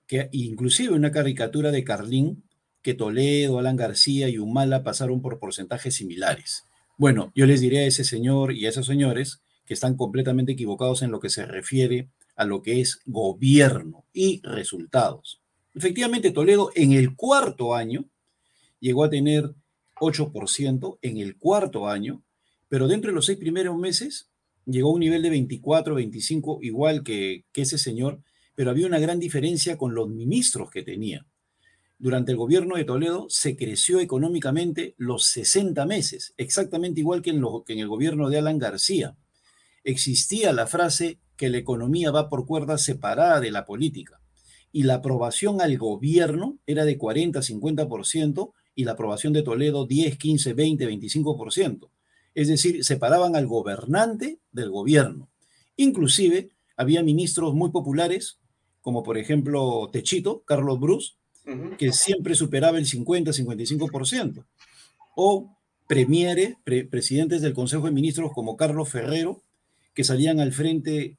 que inclusive una caricatura de Carlín, que Toledo, Alan García y Humala pasaron por porcentajes similares. Bueno, yo les diré a ese señor y a esos señores que están completamente equivocados en lo que se refiere a lo que es gobierno y resultados. Efectivamente, Toledo en el cuarto año llegó a tener 8% en el cuarto año, pero dentro de los seis primeros meses llegó a un nivel de 24, 25, igual que, ese señor, pero había una gran diferencia con los ministros que tenía. Durante el gobierno de Toledo se creció económicamente los 60 meses, exactamente igual que en el gobierno de Alan García. Existía la frase que la economía va por cuerdas separada de la política y la aprobación al gobierno era de 40, 50% y la aprobación de Toledo 10, 15, 20, 25%. Es decir, separaban al gobernante del gobierno. Inclusive había ministros muy populares como por ejemplo Techito, Carlos Bruce, que siempre superaba el 50-55%, o premieres, presidentes del Consejo de Ministros como Carlos Ferrero, que salían al frente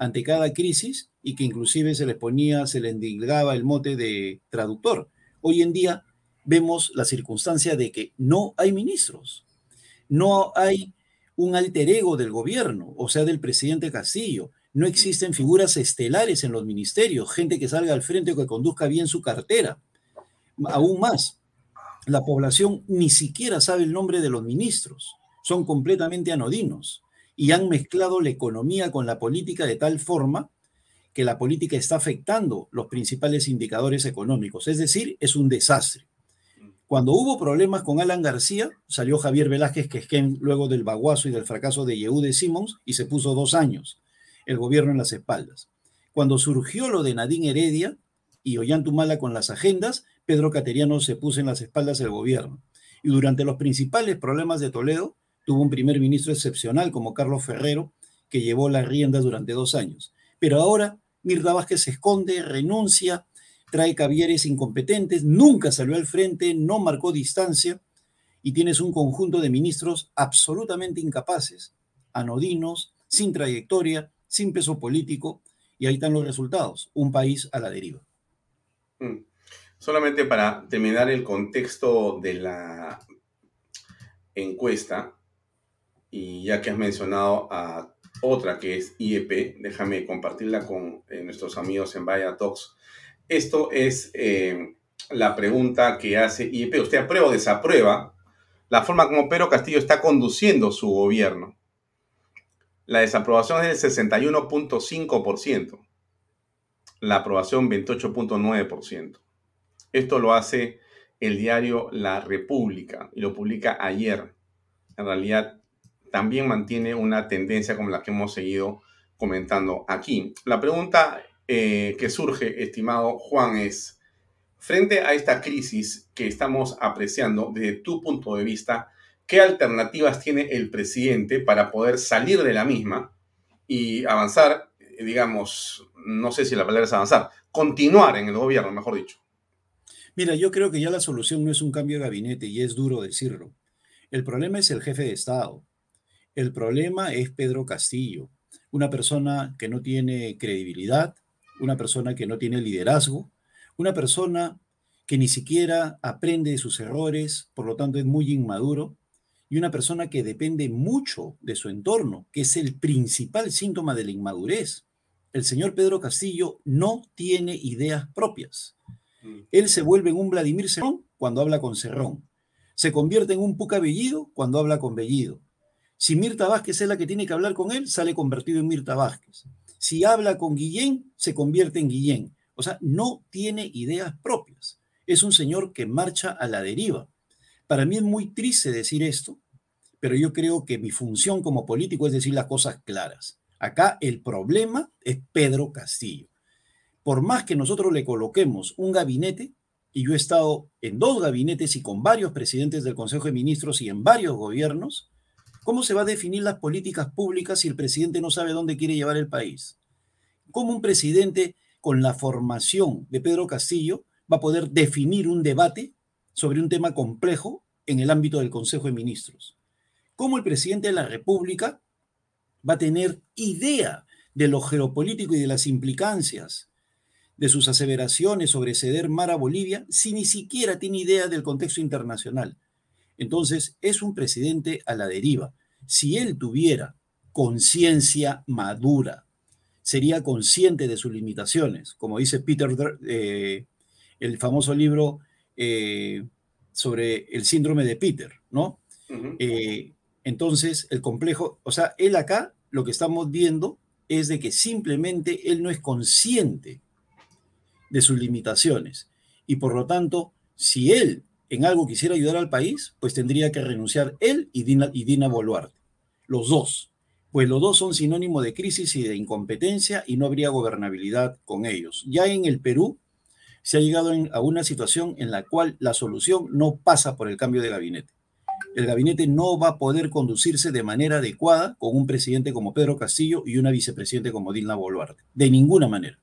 ante cada crisis y que inclusive se les ponía, se les indicaba el mote de traductor. Hoy en día vemos la circunstancia de que no hay ministros, no hay un alter ego del gobierno, o sea, del presidente Castillo, no existen figuras estelares en los ministerios, gente que salga al frente o que conduzca bien su cartera. Aún más, la población ni siquiera sabe el nombre de los ministros, son completamente anodinos y han mezclado la economía con la política de tal forma que la política está afectando los principales indicadores económicos, es decir, es un desastre. Cuando hubo problemas con Alan García, salió Javier Velázquez Quesquén luego del baguazo y del fracaso de Yehude Simons y se puso dos años el gobierno en las espaldas. Cuando surgió lo de Nadine Heredia y Ollantumala con las agendas, Pedro Cateriano se puso en las espaldas del gobierno. Y durante los principales problemas de Toledo, tuvo un primer ministro excepcional como Carlos Ferrero, que llevó las riendas durante dos años. Pero ahora Mirta Vázquez se esconde, renuncia, trae cavieres incompetentes, nunca salió al frente, no marcó distancia y tienes un conjunto de ministros absolutamente incapaces, anodinos, sin trayectoria, sin peso político, y ahí están los resultados, un país a la deriva. Mm. Solamente para terminar el contexto de la encuesta, y ya que has mencionado a otra que es IEP, déjame compartirla con eh, nuestros amigos en Vaya Talks. Esto es eh, la pregunta que hace IEP. ¿Usted aprueba o desaprueba la forma como Pedro Castillo está conduciendo su gobierno? La desaprobación es del 61.5%. La aprobación 28.9%. Esto lo hace el diario La República y lo publica ayer. En realidad también mantiene una tendencia como la que hemos seguido comentando aquí. La pregunta eh, que surge, estimado Juan, es, frente a esta crisis que estamos apreciando desde tu punto de vista, ¿Qué alternativas tiene el presidente para poder salir de la misma y avanzar, digamos, no sé si la palabra es avanzar, continuar en el gobierno, mejor dicho? Mira, yo creo que ya la solución no es un cambio de gabinete y es duro decirlo. El problema es el jefe de Estado. El problema es Pedro Castillo, una persona que no tiene credibilidad, una persona que no tiene liderazgo, una persona que ni siquiera aprende de sus errores, por lo tanto es muy inmaduro, y una persona que depende mucho de su entorno, que es el principal síntoma de la inmadurez. El señor Pedro Castillo no tiene ideas propias. Mm. Él se vuelve en un Vladimir Cerrón cuando habla con Cerrón. Se convierte en un Puca Bellido cuando habla con Bellido. Si Mirta Vázquez es la que tiene que hablar con él, sale convertido en Mirta Vázquez. Si habla con Guillén, se convierte en Guillén. O sea, no tiene ideas propias. Es un señor que marcha a la deriva. Para mí es muy triste decir esto, pero yo creo que mi función como político es decir las cosas claras. Acá el problema es Pedro Castillo. Por más que nosotros le coloquemos un gabinete, y yo he estado en dos gabinetes y con varios presidentes del Consejo de Ministros y en varios gobiernos, ¿cómo se va a definir las políticas públicas si el presidente no sabe dónde quiere llevar el país? ¿Cómo un presidente con la formación de Pedro Castillo va a poder definir un debate sobre un tema complejo en el ámbito del Consejo de Ministros? ¿Cómo el presidente de la República va a tener idea de lo geopolítico y de las implicancias de sus aseveraciones sobre ceder mar a Bolivia si ni siquiera tiene idea del contexto internacional. Entonces, es un presidente a la deriva. Si él tuviera conciencia madura, sería consciente de sus limitaciones, como dice Peter, eh, el famoso libro eh, sobre el síndrome de Peter, ¿no? Eh, entonces, el complejo, o sea, él acá lo que estamos viendo es de que simplemente él no es consciente de sus limitaciones. Y por lo tanto, si él en algo quisiera ayudar al país, pues tendría que renunciar él y Dina, y Boluarte. Los dos. Pues los dos son sinónimo de crisis y de incompetencia y no habría gobernabilidad con ellos. Ya en el Perú se ha llegado a una situación en la cual la solución no pasa por el cambio de gabinete. El gabinete no va a poder conducirse de manera adecuada con un presidente como Pedro Castillo y una vicepresidente como Dilma Boluarte. De ninguna manera.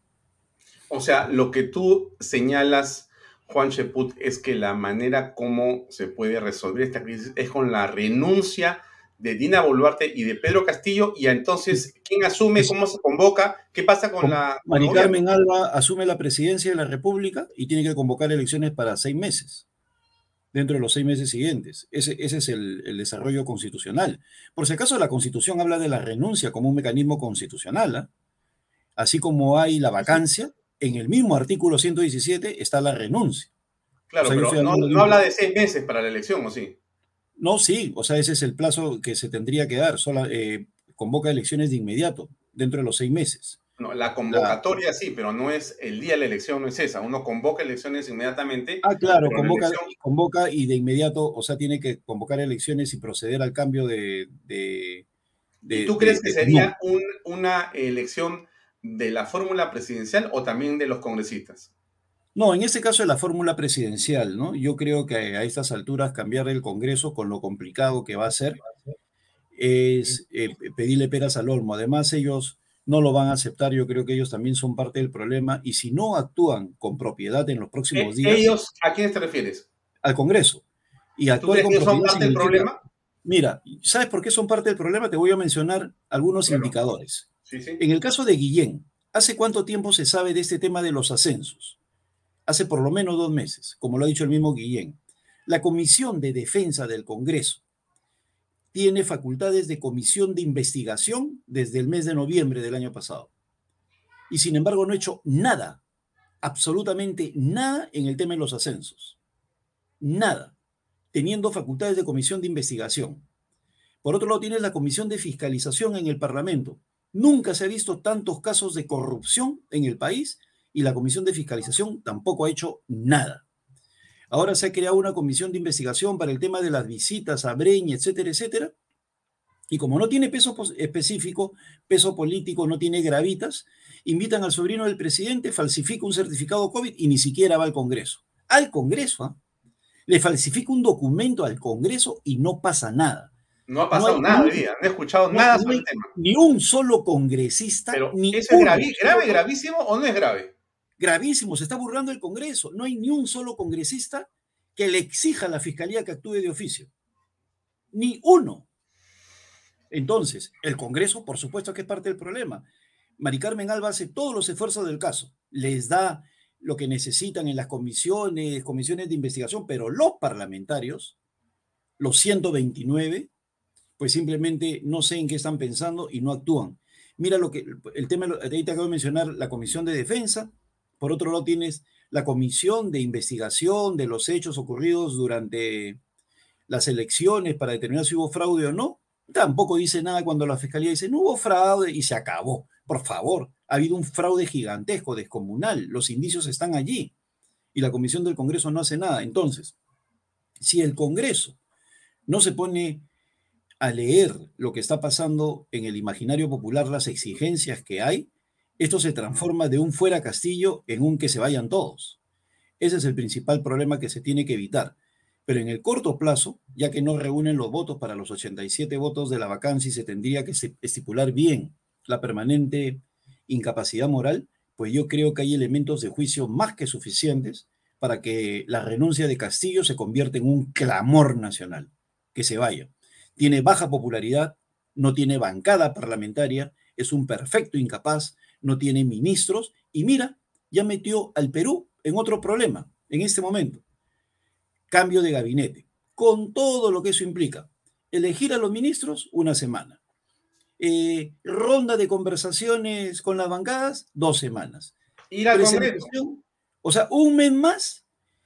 O sea, lo que tú señalas, Juan Cheput, es que la manera como se puede resolver esta crisis es con la renuncia de Dina Boluarte y de Pedro Castillo, y entonces, ¿quién asume? ¿Cómo se convoca? ¿Qué pasa con la... Mari Carmen Alba asume la presidencia de la República y tiene que convocar elecciones para seis meses, dentro de los seis meses siguientes. Ese, ese es el, el, desarrollo constitucional. Por si acaso, la Constitución habla de la renuncia como un mecanismo constitucional, ¿eh? así como hay la vacancia, en el mismo artículo 117 está la renuncia. Claro, pero no, habla de seis meses para la elección, ¿o sí? No, sí, o sea, ese es el plazo que se tendría que dar. Sola, eh, convoca elecciones de inmediato, dentro de los seis meses. No, la convocatoria sí, pero no es el día de la elección, no es esa. Uno convoca elecciones inmediatamente. Ah, claro, convoca, convoca y de inmediato, o sea, tiene que convocar elecciones y proceder al cambio de. de, ¿Y tú crees que sería un, una elección de la fórmula presidencial o también de los congresistas? No, en este caso de la fórmula presidencial, ¿no? Yo creo que a estas alturas cambiar el Congreso con lo complicado que va a ser es eh, pedirle peras al olmo. Además, ellos no lo van a aceptar. Yo creo que ellos también son parte del problema. Y si no actúan con propiedad en los próximos ¿E-, días. ¿Ellos a quiénes te refieres? Al Congreso. Y ¿Tú crees que son parte del problema? Mira, ¿sabes por qué son parte del problema? Te voy a mencionar algunos indicadores. En el caso de Guillén, ¿hace cuánto tiempo se sabe de este tema de los ascensos? Hace por lo menos dos meses, como lo ha dicho el mismo Guillén. La Comisión de Defensa del Congreso tiene facultades de comisión de investigación desde el mes de noviembre del año pasado. Y sin embargo no ha hecho nada, absolutamente nada en el tema de los ascensos. Nada, teniendo facultades de comisión de investigación. Por otro lado, tienes la comisión de fiscalización en el Parlamento, Nunca se ha visto tantos casos de corrupción en el país y la Comisión de Fiscalización tampoco ha hecho nada. Ahora se ha creado una comisión de investigación para el tema de las visitas a Breña, etcétera, etcétera. Y como no tiene peso específico, peso político, no tiene gravitas, invitan al sobrino del presidente, falsifica un certificado COVID y ni siquiera va al Congreso. Al Congreso, ¿ah? le falsifica un documento al Congreso y no pasa nada. No ha pasado nada hoy día, no he escuchado nada sobre el tema. Ni un solo congresista. Pero ni ¿eso es grave, grave, gravísimo o no es grave? Gravísimo, se está burlando el Congreso. No hay ni un solo congresista que le exija a la Fiscalía que actúe de oficio. Ni uno. Entonces, el Congreso, por supuesto que es parte del problema. Mari Carmen Alba hace todos los esfuerzos del caso. Les da lo que necesitan en las comisiones, comisiones de investigación, pero los parlamentarios, los 129, pues simplemente no sé en qué están pensando y no actúan. Mira lo que el tema, ahí te acabo de mencionar la Comisión de Defensa, por otro lado tienes la Comisión de Investigación de los hechos ocurridos durante las elecciones para determinar si hubo fraude o no. Tampoco dice nada cuando la Fiscalía dice no hubo fraude y se acabó. Por favor, ha habido un fraude gigantesco, descomunal. Los indicios están allí y la Comisión del Congreso no hace nada. Entonces, si el Congreso no se pone a leer lo que está pasando en el imaginario popular, las exigencias que hay, esto se transforma de un fuera Castillo en un que se vayan todos. Ese es el principal problema que se tiene que evitar. Pero en el corto plazo, ya que no reúnen los votos para los 87 votos de la vacancia y se tendría que estipular bien la permanente incapacidad moral, pues yo creo que hay elementos de juicio más que suficientes para que la renuncia de Castillo se convierta en un clamor nacional, que se vaya. Tiene baja popularidad, no tiene bancada parlamentaria, es un perfecto incapaz, no tiene ministros y mira, ya metió al Perú en otro problema en este momento cambio de gabinete, con todo lo que eso implica. Elegir a los ministros, una semana. Eh, ronda de conversaciones con las bancadas, dos semanas. Ir al O sea, un mes más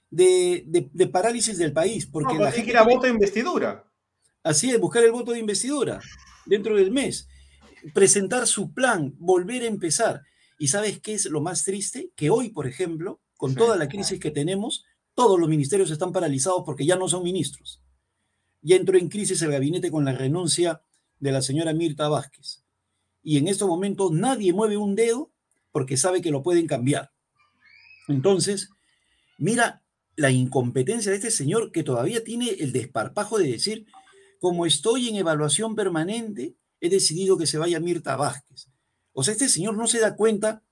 de, parálisis del país. Porque la gente quiere voto de investidura. Así es, buscar el voto de investidura dentro del mes. Presentar su plan, volver a empezar. ¿Y sabes qué es lo más triste? Que hoy, por ejemplo, con toda la crisis que tenemos, todos los ministerios están paralizados porque ya no son ministros. Ya entró en crisis el gabinete con la renuncia de la señora Mirta Vázquez. Y en estos momentos nadie mueve un dedo porque sabe que lo pueden cambiar. Entonces, mira la incompetencia de este señor que todavía tiene el desparpajo de decir, como estoy en evaluación permanente, he decidido que se vaya Mirta Vázquez. O sea, este señor no se da cuenta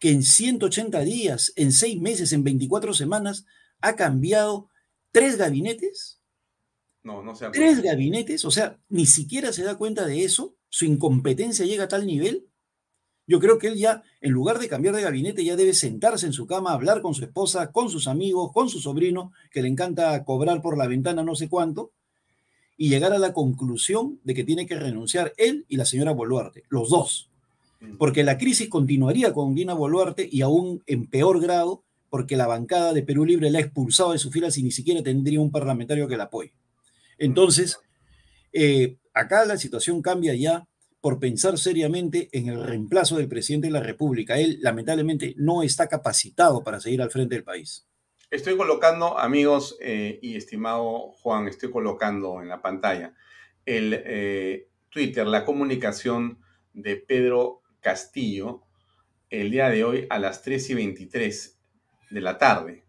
que en 180 días, en seis meses, en 24 semanas, ha cambiado tres gabinetes. No, no se Tres gabinetes, o sea, ni siquiera se da cuenta de eso. Su incompetencia llega a tal nivel. Yo creo que él ya, en lugar de cambiar de gabinete, ya debe sentarse en su cama, hablar con su esposa, con sus amigos, con su sobrino, que le encanta cobrar por la ventana no sé cuánto, y llegar a la conclusión de que tiene que renunciar él y la señora Boluarte, los dos. Mm. Porque la crisis continuaría con Dina Boluarte y aún en peor grado porque la bancada de Perú Libre la ha expulsado de sus filas y ni siquiera tendría un parlamentario que la apoye. Entonces, eh, acá la situación cambia ya por pensar seriamente en el reemplazo del presidente de la República. Él lamentablemente no está capacitado para seguir al frente del país. Estoy colocando, amigos eh, y estimado Juan, estoy colocando en la pantalla el eh, Twitter, la comunicación de Pedro Castillo el día de hoy a las 3 y 23 de la tarde.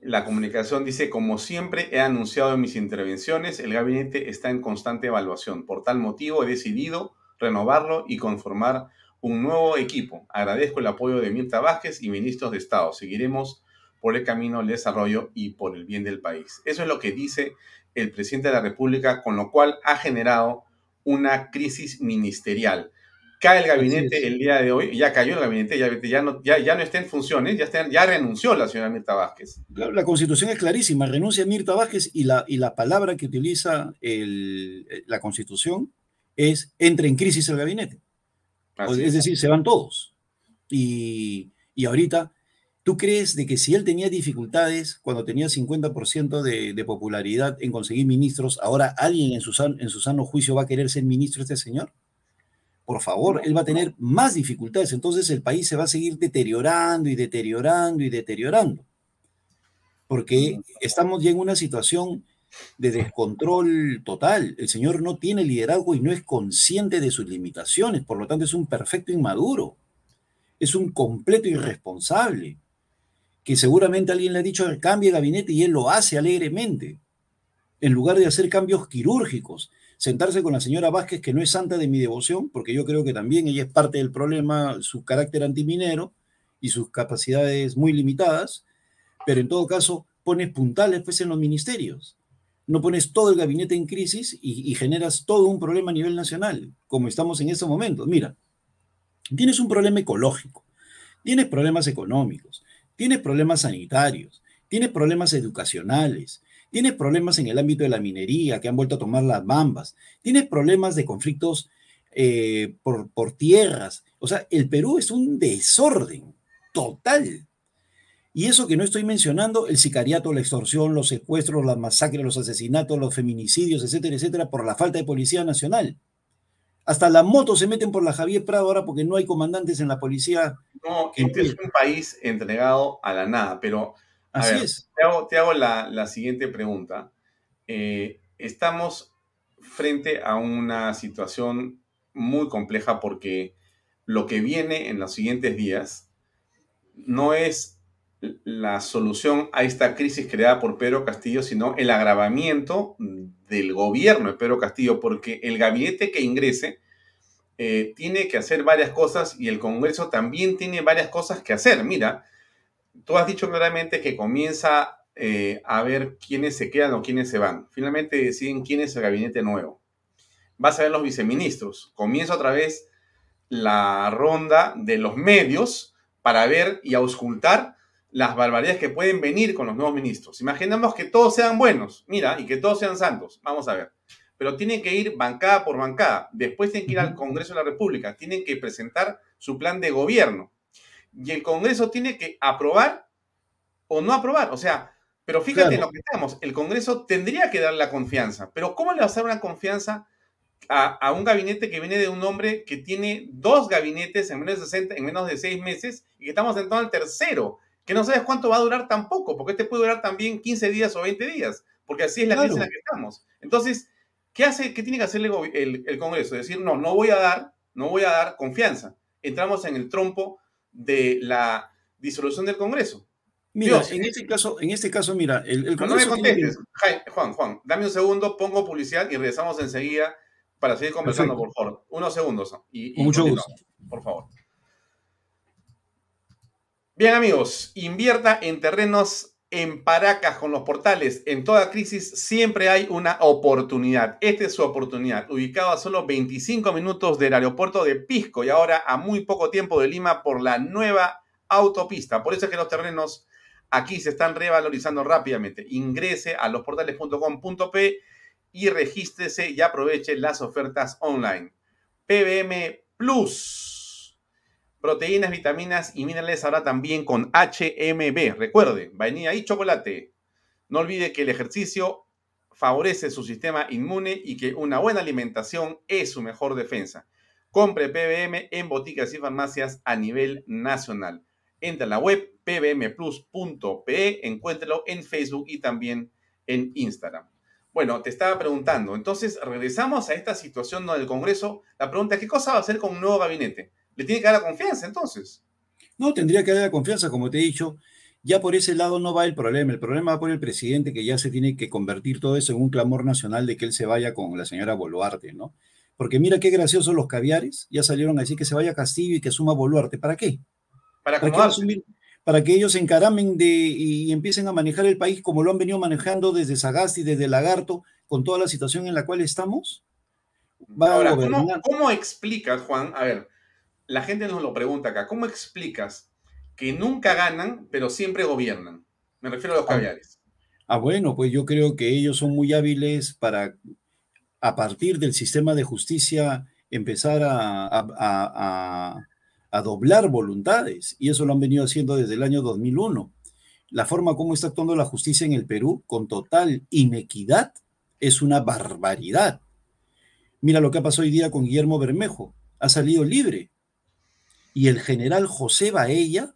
La comunicación dice, como siempre he anunciado en mis intervenciones, el gabinete está en constante evaluación. Por tal motivo he decidido renovarlo y conformar un nuevo equipo. Agradezco el apoyo de Mirta Vázquez y ministros de Estado. Seguiremos por el camino del desarrollo y por el bien del país. Eso es lo que dice el presidente de la República, con lo cual ha generado una crisis ministerial cae el gabinete el día de hoy, ya cayó el gabinete, ya, ya, no, ya, ya no está en funciones, ya, está, ya renunció la señora Mirta Vázquez. La, constitución es clarísima, renuncia Mirta Vázquez y la, y la palabra que utiliza el, la constitución es entre en crisis el gabinete. es, decir, se van todos. Y, y, ahorita, ¿tú crees de que si él tenía dificultades cuando tenía 50% de, de, popularidad en conseguir ministros, ahora alguien en su, en su sano juicio va a querer ser ministro este señor? por favor, él va a tener más dificultades. Entonces el país se va a seguir deteriorando y deteriorando y deteriorando. Porque estamos ya en una situación de descontrol total. El señor no tiene liderazgo y no es consciente de sus limitaciones. Por lo tanto, es un perfecto inmaduro. Es un completo irresponsable. Que seguramente alguien le ha dicho cambie gabinete y él lo hace alegremente. En lugar de hacer cambios quirúrgicos, sentarse con la señora Vázquez, que no es santa de mi devoción, porque yo creo que también ella es parte del problema, su carácter antiminero y sus capacidades muy limitadas, pero en todo caso pones puntales pues, en los ministerios. No pones todo el gabinete en crisis y, y generas todo un problema a nivel nacional, como estamos en estos momentos. Mira, tienes un problema ecológico, tienes problemas económicos, tienes problemas sanitarios, tienes problemas educacionales, Tienes problemas en el ámbito de la minería, que han vuelto a tomar las bambas. Tienes problemas de conflictos eh, por, por tierras. O sea, el Perú es un desorden total. Y eso que no estoy mencionando, el sicariato, la extorsión, los secuestros, las masacres, los asesinatos, los feminicidios, etcétera, etcétera, por la falta de policía nacional. Hasta la moto se meten por la Javier Prado ahora porque no hay comandantes en la policía. No, este es un país entregado a la nada, pero Así es. Te hago, la, siguiente pregunta. Eh, estamos frente a una situación muy compleja porque lo que viene en los siguientes días no es la solución a esta crisis creada por Pedro Castillo, sino el agravamiento del gobierno de Pedro Castillo, porque el gabinete que ingrese eh, tiene que hacer varias cosas y el Congreso también tiene varias cosas que hacer. Mira, tú has dicho claramente que comienza eh, a ver quiénes se quedan o quiénes se van. Finalmente deciden quién es el gabinete nuevo. Vas a ver los viceministros. Comienza otra vez la ronda de los medios para ver y auscultar las barbaridades que pueden venir con los nuevos ministros. Imaginemos que todos sean buenos, mira, y que todos sean santos. Vamos a ver. Pero tienen que ir bancada por bancada. Después tienen que ir al Congreso de la República. Tienen que presentar su plan de gobierno. Y el Congreso tiene que aprobar o no aprobar. O sea, pero fíjate en lo que estamos. El Congreso tendría que dar la confianza. Pero ¿cómo le va a dar una confianza a, un gabinete que viene de un hombre que tiene dos gabinetes en menos de 60, en menos de seis meses y que estamos entrando al tercero? Que no sabes cuánto va a durar tampoco, porque este puede durar también 15 días o 20 días, porque así es la crisis en la que estamos. Entonces, ¿qué hace, qué tiene que hacer el, el Congreso? Decir, no, no voy a dar, no voy a dar confianza. Entramos en el trompo de la disolución del Congreso. Mira, en este caso, en este caso, mira, el, No me contestes, Juan, Juan, dame un segundo, pongo publicidad y regresamos enseguida para seguir conversando, por favor. Unos segundos. Y, Mucho gusto. Por favor. Bien, amigos, invierta en terrenos en Paracas con los portales. En toda crisis siempre hay una oportunidad. Esta es su oportunidad. Ubicado a solo 25 minutos del aeropuerto de Pisco y ahora a muy poco tiempo de Lima por la nueva autopista. Por eso es que los terrenos aquí se están revalorizando rápidamente. Ingrese a losportales.com.p y regístrese y aproveche las ofertas online. PBM Plus. Proteínas, vitaminas y minerales ahora también con HMB. Recuerde, vainilla y chocolate. No olvide que el ejercicio favorece su sistema inmune y que una buena alimentación es su mejor defensa. Compre PBM en boticas y farmacias a nivel nacional. Entra a la web pbmplus.pe, encuéntrelo en Facebook y también en Instagram. Bueno, te estaba preguntando, entonces regresamos a esta situación donde el Congreso, la pregunta ¿qué cosa va a hacer con un nuevo gabinete? ¿Le tiene que dar la confianza entonces? No, tendría que dar la confianza, como te he dicho. Ya por ese lado no va el problema. El problema va por el presidente que ya se tiene que convertir todo eso en un clamor nacional de que él se vaya con la señora Boluarte, ¿no? Porque mira qué graciosos los caviares. Ya salieron a decir que se vaya Castillo y que suma Boluarte. ¿Para qué? Para, ¿Para para que ellos se encaramen de, y, empiecen a manejar el país como lo han venido manejando desde Sagasti, desde Lagarto, con toda la situación en la cual estamos? Ahora, ¿cómo, explicas, Juan? A ver, la gente nos lo pregunta acá, ¿cómo explicas que nunca ganan, pero siempre gobiernan? Me refiero a los ah. caviares. Ah, bueno, pues yo creo que ellos son muy hábiles para, a partir del sistema de justicia, empezar a a doblar voluntades, y eso lo han venido haciendo desde el año 2001. La forma como está actuando la justicia en el Perú, con total inequidad, es una barbaridad. Mira lo que ha pasado hoy día con Guillermo Bermejo, ha salido libre. Y el general José Baella,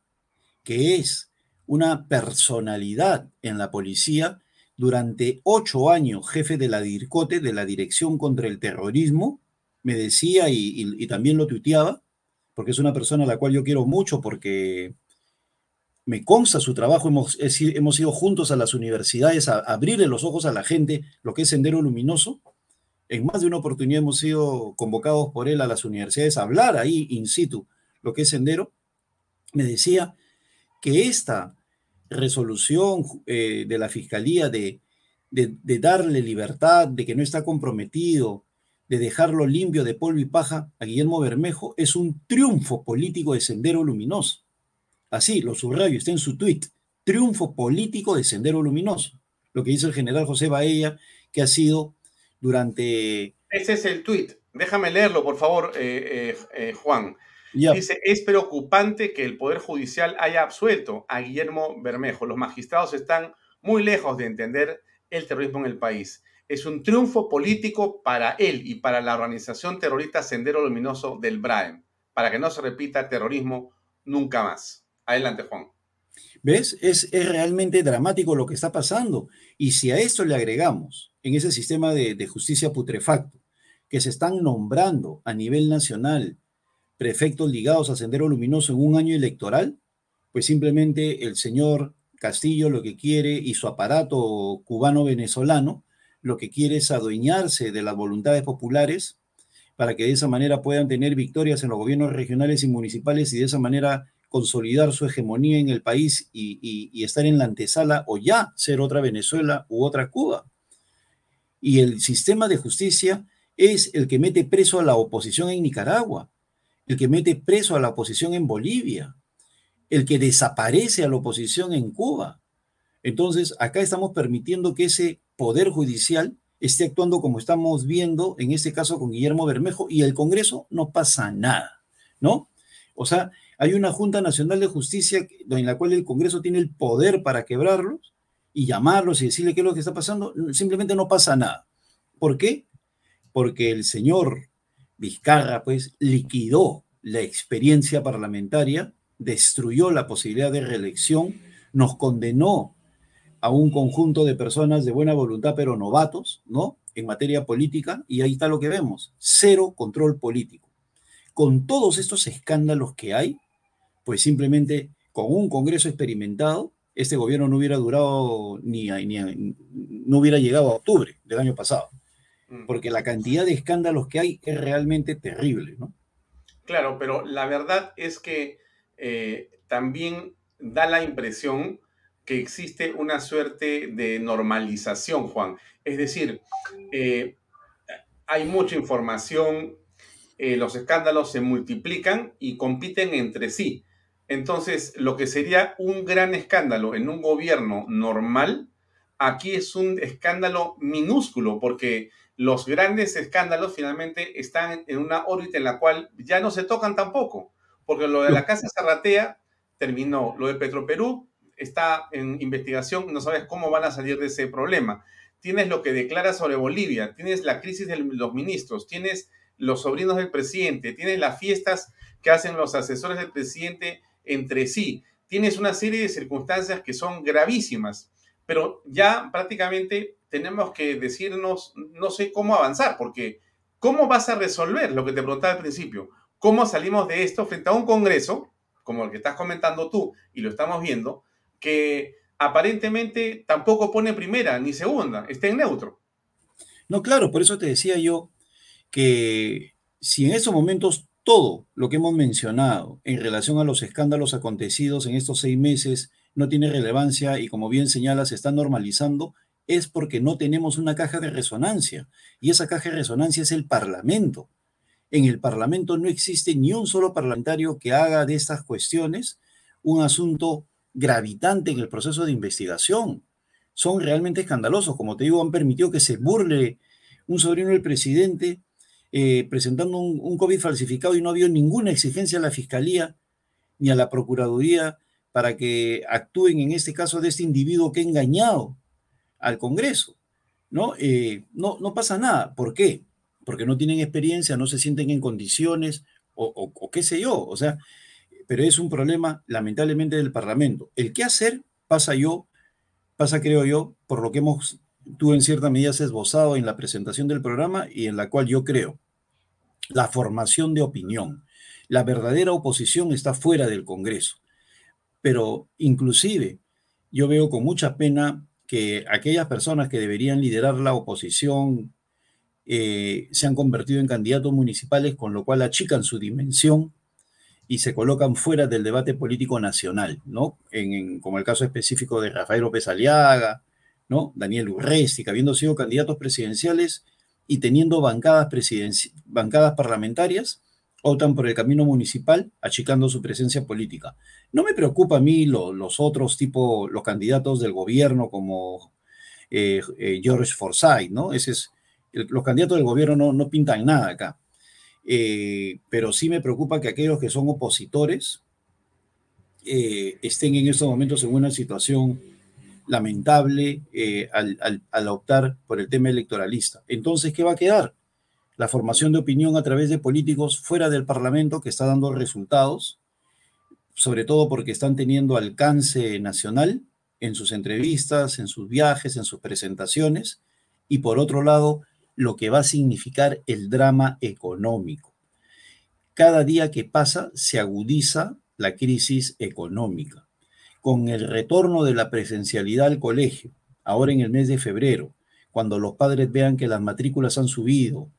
que es una personalidad en la policía, durante ocho años jefe de la DIRCOTE, de la Dirección contra el Terrorismo, me decía y, también lo tuiteaba, porque es una persona a la cual yo quiero mucho, porque me consta su trabajo, hemos, hemos ido juntos a las universidades a, abrirle los ojos a la gente lo que es Sendero Luminoso. En más de una oportunidad hemos sido convocados por él a las universidades a hablar ahí in situ lo que es Sendero. Me decía que esta resolución eh, de la Fiscalía de, darle libertad, de que no está comprometido, de dejarlo limpio de polvo y paja a Guillermo Bermejo es un triunfo político de Sendero Luminoso. Así, lo subrayo, está en su tuit. Triunfo político de Sendero Luminoso. Lo que dice el general José Baella, que ha sido durante... Ese es el tuit. Déjame leerlo, por favor, eh, eh, eh, Juan. Dice, es preocupante que el Poder Judicial haya absuelto a Guillermo Bermejo. Los magistrados están muy lejos de entender el terrorismo en el país es un triunfo político para él y para la organización terrorista Sendero Luminoso del Braem, para que no se repita terrorismo nunca más. Adelante, Juan. ¿Ves? Es, realmente dramático lo que está pasando. Y si a esto le agregamos, en ese sistema de, de justicia putrefacto, que se están nombrando a nivel nacional prefectos ligados a Sendero Luminoso en un año electoral, pues simplemente el señor Castillo lo que quiere y su aparato cubano-venezolano lo que quiere es adueñarse de las voluntades populares para que de esa manera puedan tener victorias en los gobiernos regionales y municipales y de esa manera consolidar su hegemonía en el país y, estar en la antesala o ya ser otra Venezuela u otra Cuba. Y el sistema de justicia es el que mete preso a la oposición en Nicaragua, el que mete preso a la oposición en Bolivia, el que desaparece a la oposición en Cuba. Entonces, acá estamos permitiendo que ese poder judicial esté actuando como estamos viendo en este caso con Guillermo Bermejo y el Congreso no pasa nada, ¿no? O sea, hay una Junta Nacional de Justicia en la cual el Congreso tiene el poder para quebrarlos y llamarlos y decirle qué es lo que está pasando, simplemente no pasa nada. ¿Por qué? Porque el señor Vizcarra, pues, liquidó la experiencia parlamentaria destruyó la posibilidad de reelección, nos condenó a un conjunto de personas de buena voluntad, pero novatos, ¿no? En materia política, y ahí está lo que vemos, cero control político. Con todos estos escándalos que hay, pues simplemente con un Congreso experimentado, este gobierno no hubiera durado ni, ni no hubiera llegado a octubre del año pasado. Porque la cantidad de escándalos que hay es realmente terrible, ¿no? Claro, pero la verdad es que eh, también da la impresión que existe una suerte de normalización, Juan. Es decir, eh, hay mucha información, eh, los escándalos se multiplican y compiten entre sí. Entonces, lo que sería un gran escándalo en un gobierno normal, aquí es un escándalo minúsculo, porque los grandes escándalos finalmente están en una órbita en la cual ya no se tocan tampoco porque lo de la Casa Zarratea terminó, lo de Petroperú está en investigación, no sabes cómo van a salir de ese problema. Tienes lo que declara sobre Bolivia, tienes la crisis de los ministros, tienes los sobrinos del presidente, tienes las fiestas que hacen los asesores del presidente entre sí, tienes una serie de circunstancias que son gravísimas, pero ya prácticamente tenemos que decirnos, no sé cómo avanzar, porque ¿cómo vas a resolver lo que te preguntaba al principio? ¿Cómo salimos de esto frente a un Congreso, como el que estás comentando tú, y lo estamos viendo, que aparentemente tampoco pone primera ni segunda, está en neutro? No, claro, por eso te decía yo que si en estos momentos todo lo que hemos mencionado en relación a los escándalos acontecidos en estos seis meses no tiene relevancia y como bien señala se está normalizando, es porque no tenemos una caja de resonancia. Y esa caja de resonancia es el Parlamento en el Parlamento no existe ni un solo parlamentario que haga de estas cuestiones un asunto gravitante en el proceso de investigación. Son realmente escandalosos. Como te digo, han permitido que se burle un sobrino del presidente eh, presentando un, COVID falsificado y no había ninguna exigencia a la Fiscalía ni a la Procuraduría para que actúen en este caso de este individuo que ha engañado al Congreso. ¿no? Eh, no, no pasa nada. ¿Por qué? porque no tienen experiencia, no se sienten en condiciones o, qué sé yo, o sea, pero es un problema lamentablemente del Parlamento. El qué hacer pasa yo, pasa creo yo, por lo que hemos, tú en cierta medida has esbozado en la presentación del programa y en la cual yo creo, la formación de opinión. La verdadera oposición está fuera del Congreso, pero inclusive yo veo con mucha pena que aquellas personas que deberían liderar la oposición eh, se han convertido en candidatos municipales, con lo cual achican su dimensión y se colocan fuera del debate político nacional, ¿no? En, como el caso específico de Rafael López Aliaga, ¿no? Daniel Urresti, que habiendo sido candidatos presidenciales y teniendo bancadas, bancadas parlamentarias, optan por el camino municipal, achicando su presencia política. No me preocupa a mí los otros tipo, los candidatos del gobierno como eh, eh, George Forsyth, ¿no? Ese es los candidatos del gobierno no, pintan nada acá. Eh, pero sí me preocupa que aquellos que son opositores estén en estos momentos en una situación lamentable eh, al, optar por el tema electoralista. Entonces, ¿qué va a quedar? La formación de opinión a través de políticos fuera del Parlamento que está dando resultados, sobre todo porque están teniendo alcance nacional en sus entrevistas, en sus viajes, en sus presentaciones, y por otro lado, lo que va a significar el drama económico. Cada día que pasa se agudiza la crisis económica con el retorno de la presencialidad al colegio, ahora en el mes de febrero, cuando los padres vean que las matrículas han subido,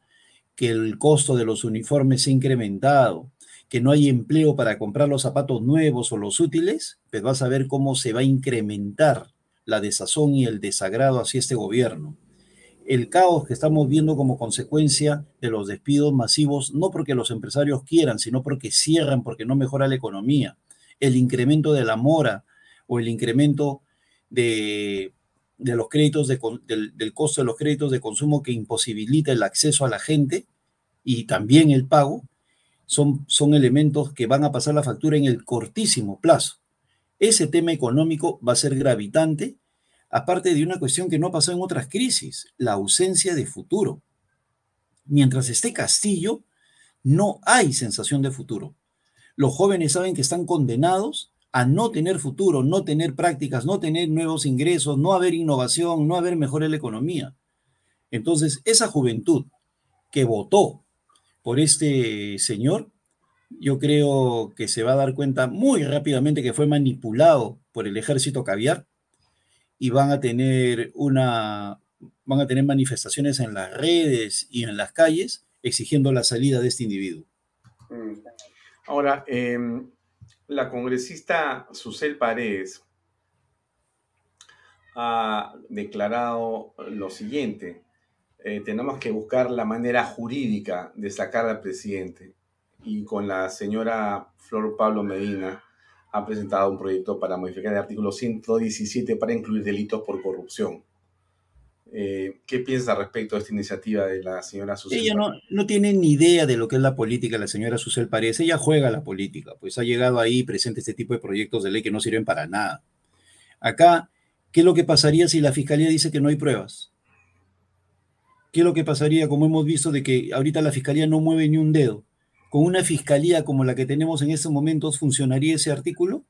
que el costo de los uniformes se ha incrementado, que no hay empleo para comprar los zapatos nuevos o los útiles, pues vas a ver cómo se va a incrementar la desazón y el desagrado hacia este gobierno. El caos que estamos viendo como consecuencia de los despidos masivos, no porque los empresarios quieran, sino porque cierran, porque no mejora la economía. El incremento de la mora, o el incremento de, los créditos del, costo de los créditos de consumo que imposibilita el acceso a la gente y también el pago, son, son elementos que van a pasar la factura en el cortísimo plazo. Ese tema económico va a ser gravitante, aparte de una cuestión que no pasó en otras crisis, la ausencia de futuro. Mientras esté Castillo, no hay sensación de futuro. Los jóvenes saben que están condenados a no tener futuro, no tener prácticas, no tener nuevos ingresos, no haber innovación, no haber mejora en la economía. Entonces, esa juventud que votó por este señor, yo creo que se va a dar cuenta muy rápidamente que fue manipulado por el ejército caviar y van a tener una van a tener manifestaciones en las redes y en las calles exigiendo la salida de este individuo. Mm. Ahora, eh, la congresista Susel Paredes ha declarado lo siguiente. Eh, tenemos que buscar la manera jurídica de sacar al presidente. Y con la señora Flor Pablo Medina ha presentado un proyecto para modificar el artículo 117 para incluir delitos por corrupción. Eh, ¿Qué piensa respecto a esta iniciativa de la señora Susel? Ella no, no, tiene ni idea de lo que es la política, la señora Susel Paredes. Ella juega la política, pues ha llegado ahí, presente este tipo de proyectos de ley que no sirven para nada. Acá, ¿qué es lo que pasaría si la fiscalía dice que no hay pruebas? ¿Qué es lo que pasaría, como hemos visto, de que ahorita la fiscalía no mueve ni un dedo? ¿Con una fiscalía como la que tenemos en estos momentos funcionaría ese artículo?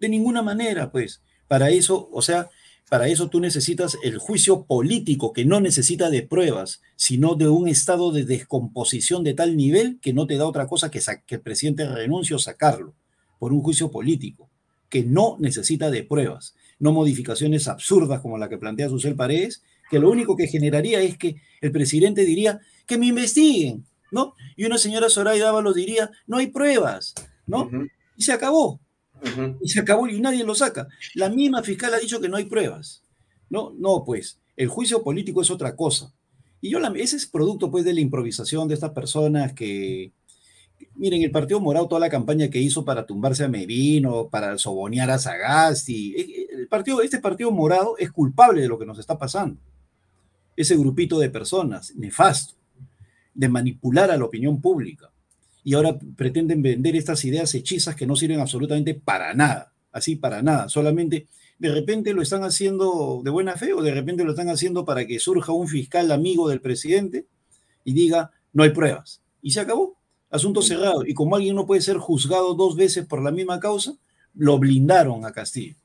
De ninguna manera, pues. Para eso, o sea, para eso tú necesitas el juicio político, que no necesita de pruebas, sino de un estado de descomposición de tal nivel que no te da otra cosa que, que el presidente renuncie o sacarlo por un juicio político, que no necesita de pruebas, no modificaciones absurdas como la que plantea Susel Paredes, que lo único que generaría es que el presidente diría que me investiguen, ¿no? Y una señora Soraya Dávalos diría, no hay pruebas, ¿no? Y se acabó. Y se acabó y nadie lo saca. La misma fiscal ha dicho que no hay pruebas. No, no, pues, el juicio político es otra cosa. Y yo, la, ese es producto, pues, de la improvisación de estas personas que, miren, el Partido Morado, toda la campaña que hizo para tumbarse a Merino, para sobonear a Sagasti, eh, eh, el partido, este Partido Morado es culpable de lo que nos está pasando. Ese grupito de personas, nefasto, de manipular a la opinión pública y ahora pretenden vender estas ideas hechizas que no sirven absolutamente para nada, así para nada, solamente de repente lo están haciendo de buena fe o de repente lo están haciendo para que surja un fiscal amigo del presidente y diga, no hay pruebas. Y se acabó, asunto cerrado. Y como alguien no puede ser juzgado dos veces por la misma causa, lo blindaron a Castillo.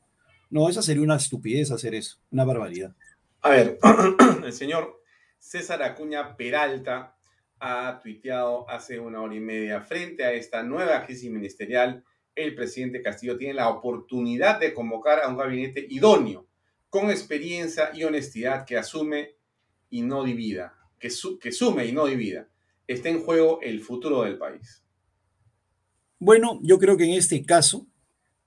No, esa sería una estupidez hacer eso, una barbaridad. A ver, el señor César Acuña Peralta ha tuiteado hace una hora y media, frente a esta nueva crisis ministerial, el presidente Castillo tiene la oportunidad de convocar a un gabinete idóneo, con experiencia y honestidad que asume y no divida, que, sume y no divida. Está en juego el futuro del país. Bueno, yo creo que en este caso,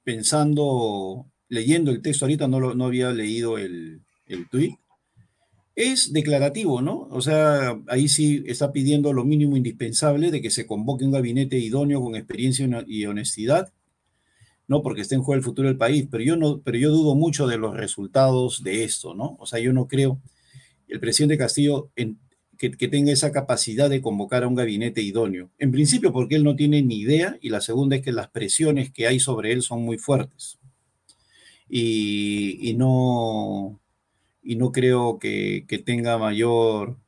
pensando, leyendo el texto, ahorita no, lo, no había leído el, el tuit, es declarativo, ¿no? O sea, ahí sí está pidiendo lo mínimo indispensable de que se convoque un gabinete idóneo con experiencia y honestidad, ¿no? Porque está en juego el futuro del país, pero yo no, pero yo dudo mucho de los resultados de esto, ¿no? O sea, yo no creo el presidente Castillo que, que tenga esa capacidad de convocar a un gabinete idóneo. En principio, porque él no tiene ni idea, y la segunda es que las presiones que hay sobre él son muy fuertes. y, no, y no creo que, tenga mayor,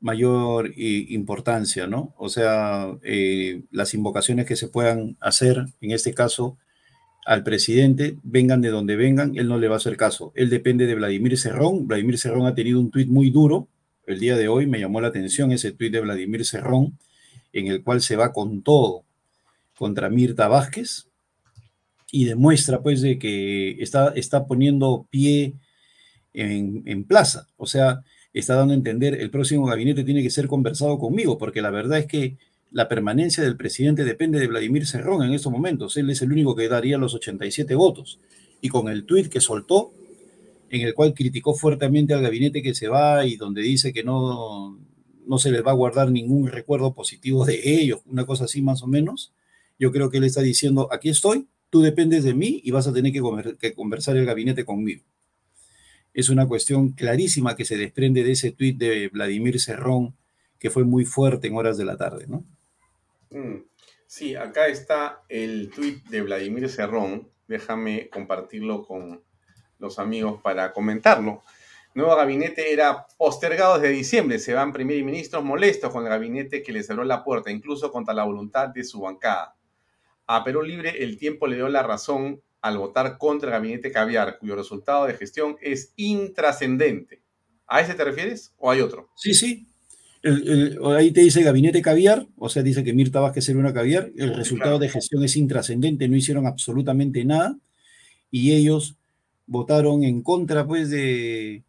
mayor importancia, ¿no? O sea, eh, las invocaciones que se puedan hacer, en este caso, al presidente, vengan de donde vengan, él no le va a hacer caso. Él depende de Vladimir Cerrón. Vladimir Cerrón ha tenido un tuit muy duro. El día de hoy me llamó la atención ese tuit de Vladimir Cerrón, en el cual se va con todo contra Mirta Vázquez y demuestra pues de que está, está poniendo pie en, plaza. O sea, está dando a entender el próximo gabinete tiene que ser conversado conmigo, porque la verdad es que la permanencia del presidente depende de Vladimir Cerrón en estos momentos. Él es el único que daría los 87 votos. Y con el tuit que soltó, en el cual criticó fuertemente al gabinete que se va y donde dice que no, no se les va a guardar ningún recuerdo positivo de ellos, una cosa así más o menos, yo creo que él está diciendo, aquí estoy, tú dependes de mí y vas a tener que, que conversar el gabinete conmigo. Es una cuestión clarísima que se desprende de ese tuit de Vladimir Cerrón, que fue muy fuerte en horas de la tarde, ¿no? Mm. Sí, acá está el tuit de Vladimir Cerrón. Déjame compartirlo con los amigos para comentarlo. Nuevo gabinete era postergado desde diciembre. Se van primer y ministros molestos con el gabinete que les cerró la puerta, incluso contra la voluntad de su bancada. A Perú Libre el tiempo le dio la razón al votar contra el gabinete caviar, cuyo resultado de gestión es intrascendente. ¿A ese te refieres o hay otro? Sí, sí, ahí te dice gabinete caviar, o sea, dice que Mirta Vázquez era una caviar, el resultado de gestión es intrascendente, no hicieron absolutamente nada, y ellos votaron en contra, pues, de,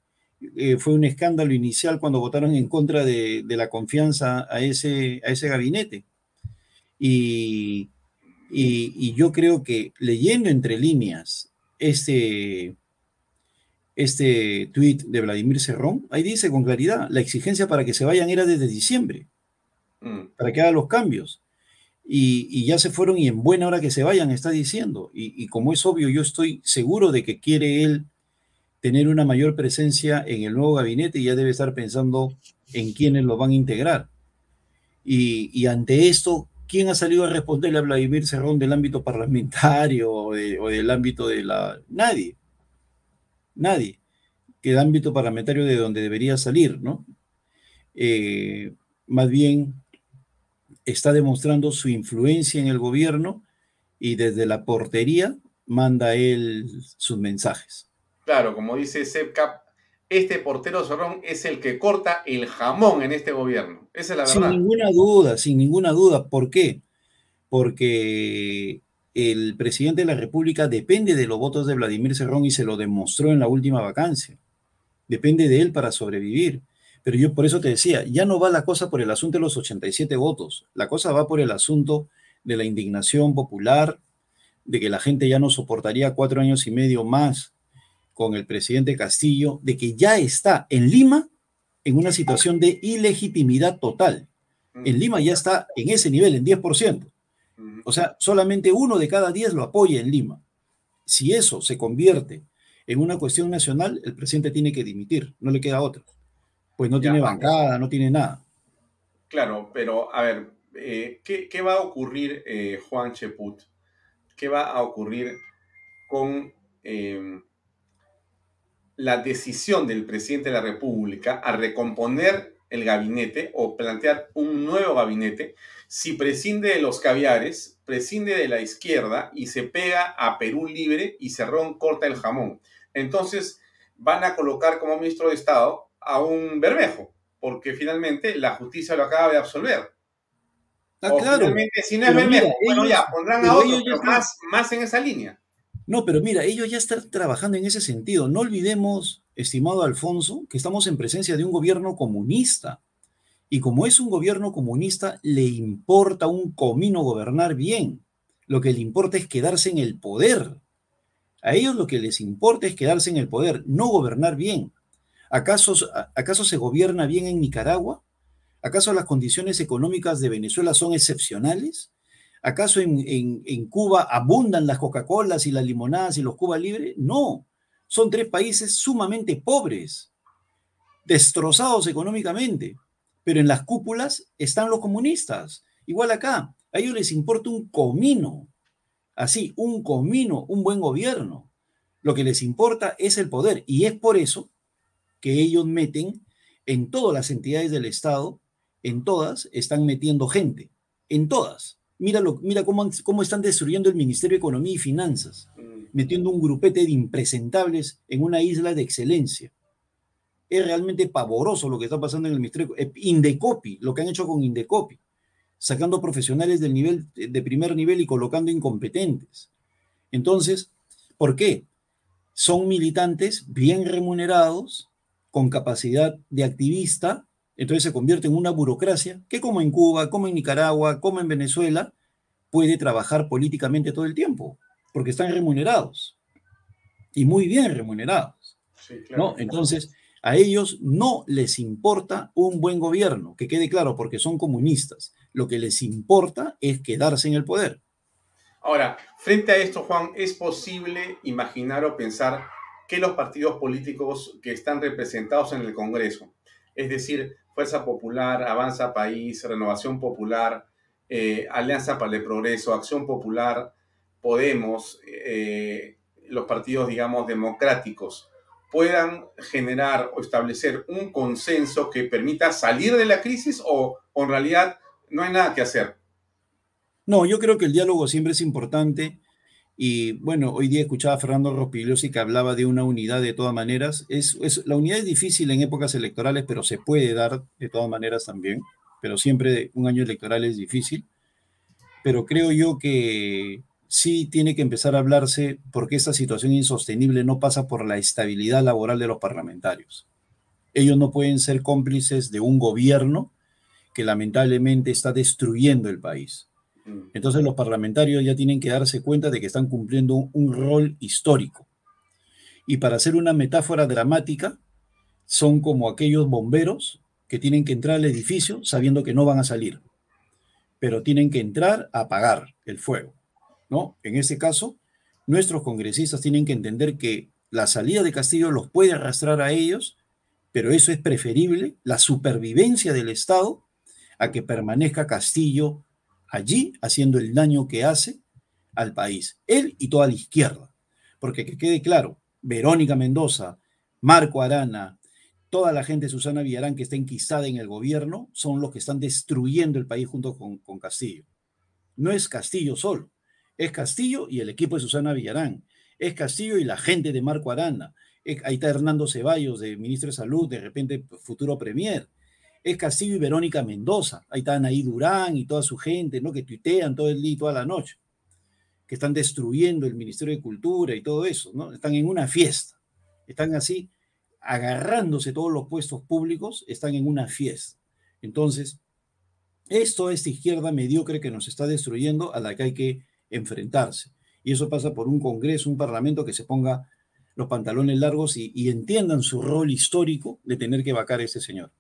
eh, fue un escándalo inicial cuando votaron en contra de, la confianza a ese, a ese gabinete. Y, y, yo creo que leyendo entre líneas este, este tuit de Vladimir Cerrón, ahí dice con claridad, la exigencia para que se vayan era desde diciembre, mm. para que hagan los cambios. Y, ya se fueron y en buena hora que se vayan, está diciendo. Y, como es obvio, yo estoy seguro de que quiere él tener una mayor presencia en el nuevo gabinete y ya debe estar pensando en quiénes lo van a integrar. Y, ante esto, ¿quién ha salido a responderle a Vladimir Cerrón del ámbito parlamentario o, del ámbito de la... Nadie nadie, que el ámbito parlamentario de donde debería salir, ¿no? Eh, más bien está demostrando su influencia en el gobierno y desde la portería manda él sus mensajes. Claro, como dice Sepcap, este portero Zorrón es el que corta el jamón en este gobierno. Esa es la verdad. Sin ninguna duda, sin ninguna duda. ¿Por qué? Porque el presidente de la República depende de los votos de Vladimir Cerrón y se lo demostró en la última vacancia. Depende de él para sobrevivir. Pero yo por eso te decía, ya no va la cosa por el asunto de los 87 votos, la cosa va por el asunto de la indignación popular, de que la gente ya no soportaría cuatro años y medio más con el presidente Castillo, de que ya está en Lima en una situación de ilegitimidad total. En Lima ya está en ese nivel, en 10%. O sea, solamente uno de cada diez lo apoya en Lima. Si eso se convierte en una cuestión nacional, el presidente tiene que dimitir, no le queda otra. Pues no tiene bancada, no tiene nada. Claro, pero a ver, eh, ¿qué, va a ocurrir, eh, Juan Cheput? ¿Qué va a ocurrir con em, la decisión del presidente de la República a recomponer el gabinete o plantear un nuevo gabinete si prescinde de los caviares, prescinde de la izquierda y se pega a Perú libre y Cerrón corta el jamón. Entonces van a colocar como ministro de Estado a un Bermejo, porque finalmente la justicia lo acaba de absolver. Ah, claro. Si no es Bermejo, bueno, ya pondrán a otro, más, más en esa línea. No, pero mira, ellos ya están trabajando en ese sentido. No olvidemos, estimado Alfonso, que estamos en presencia de un gobierno comunista. Y como es un gobierno comunista, le importa un comino gobernar bien. Lo que le importa es quedarse en el poder. A ellos lo que les importa es quedarse en el poder, no gobernar bien. ¿Acaso, ¿Acaso se gobierna bien en Nicaragua? ¿Acaso las condiciones económicas de Venezuela son excepcionales? ¿Acaso en, en Cuba abundan las Coca-Colas y las limonadas y los Cuba Libre? No, son tres países sumamente pobres, destrozados económicamente pero en las cúpulas están los comunistas. Igual acá, a ellos les importa un comino, así, un comino, un buen gobierno. Lo que les importa es el poder y es por eso que ellos meten en todas las entidades del Estado, en todas, están metiendo gente, en todas. Mira, mira cómo, cómo están destruyendo el Ministerio de Economía y Finanzas, mm. metiendo un grupete de impresentables en una isla de excelencia. Es realmente pavoroso lo que está pasando en el Ministerio. Eh, Indecopi, lo que han hecho con Indecopi, sacando profesionales del nivel, de primer nivel y colocando incompetentes. Entonces, ¿por qué? Son militantes bien remunerados, con capacidad de activista, entonces se convierte en una burocracia que como en Cuba, como en Nicaragua, como en Venezuela, puede trabajar políticamente todo el tiempo, porque están remunerados y muy bien remunerados. ¿no? Entonces, a ellos no les importa un buen gobierno, que quede claro, porque son comunistas. Lo que les importa es quedarse en el poder. Ahora, frente a esto, Juan, ¿es posible imaginar o pensar que los partidos políticos que están representados en el Congreso, es decir, Fuerza Popular, Avanza País, Renovación Popular, eh, Alianza para el Progreso, Acción Popular, Podemos, eh, los partidos, digamos, democráticos, puedan generar o establecer un consenso que permita salir de la crisis o, o en realidad no hay nada que hacer? No, yo creo que el diálogo siempre es importante y bueno, hoy día escuchaba a Fernando Rospigliosi que hablaba de una unidad de todas maneras. Es, la unidad es difícil en épocas electorales, pero se puede dar de todas maneras también. Pero siempre un año electoral es difícil. Pero creo yo que sí tiene que empezar a hablarse porque esta situación insostenible no pasa por la estabilidad laboral de los parlamentarios. Ellos no pueden ser cómplices de un gobierno que lamentablemente está destruyendo el país. Entonces los parlamentarios ya tienen que darse cuenta de que están cumpliendo un, rol histórico. Y para hacer una metáfora dramática, son como aquellos bomberos que tienen que entrar al edificio sabiendo que no van a salir, pero tienen que entrar a apagar el fuego, ¿no? En este caso, nuestros congresistas tienen que entender que la salida de Castillo los puede arrastrar a ellos, pero eso es preferible, la supervivencia del Estado, a que permanezca Castillo allí haciendo el daño que hace al país, él y toda la izquierda. Porque que quede claro, Verónica Mendoza, Marco Arana, toda la gente Susana Villarán que está enquistada en el gobierno son los que están destruyendo el país junto con, con Castillo. No es Castillo solo, es Castillo y el equipo de Susana Villarán, es Castillo y la gente de Marco Arana, ahí está Hernando Ceballos, de ministro de Salud, de repente futuro premier, es Castillo y Verónica Mendoza. Ahí están ahí Durán y toda su gente, ¿no? Que tuitean todo el día y toda la noche, que están destruyendo el Ministerio de Cultura y todo eso, ¿no? Están en una fiesta, están así agarrándose todos los puestos públicos, están en una fiesta. Entonces, esto es izquierda mediocre que nos está destruyendo a la que hay que enfrentarse. Y eso pasa por un Congreso, un Parlamento que se ponga los pantalones largos y, y entiendan su rol histórico de tener que vacar a ese señor.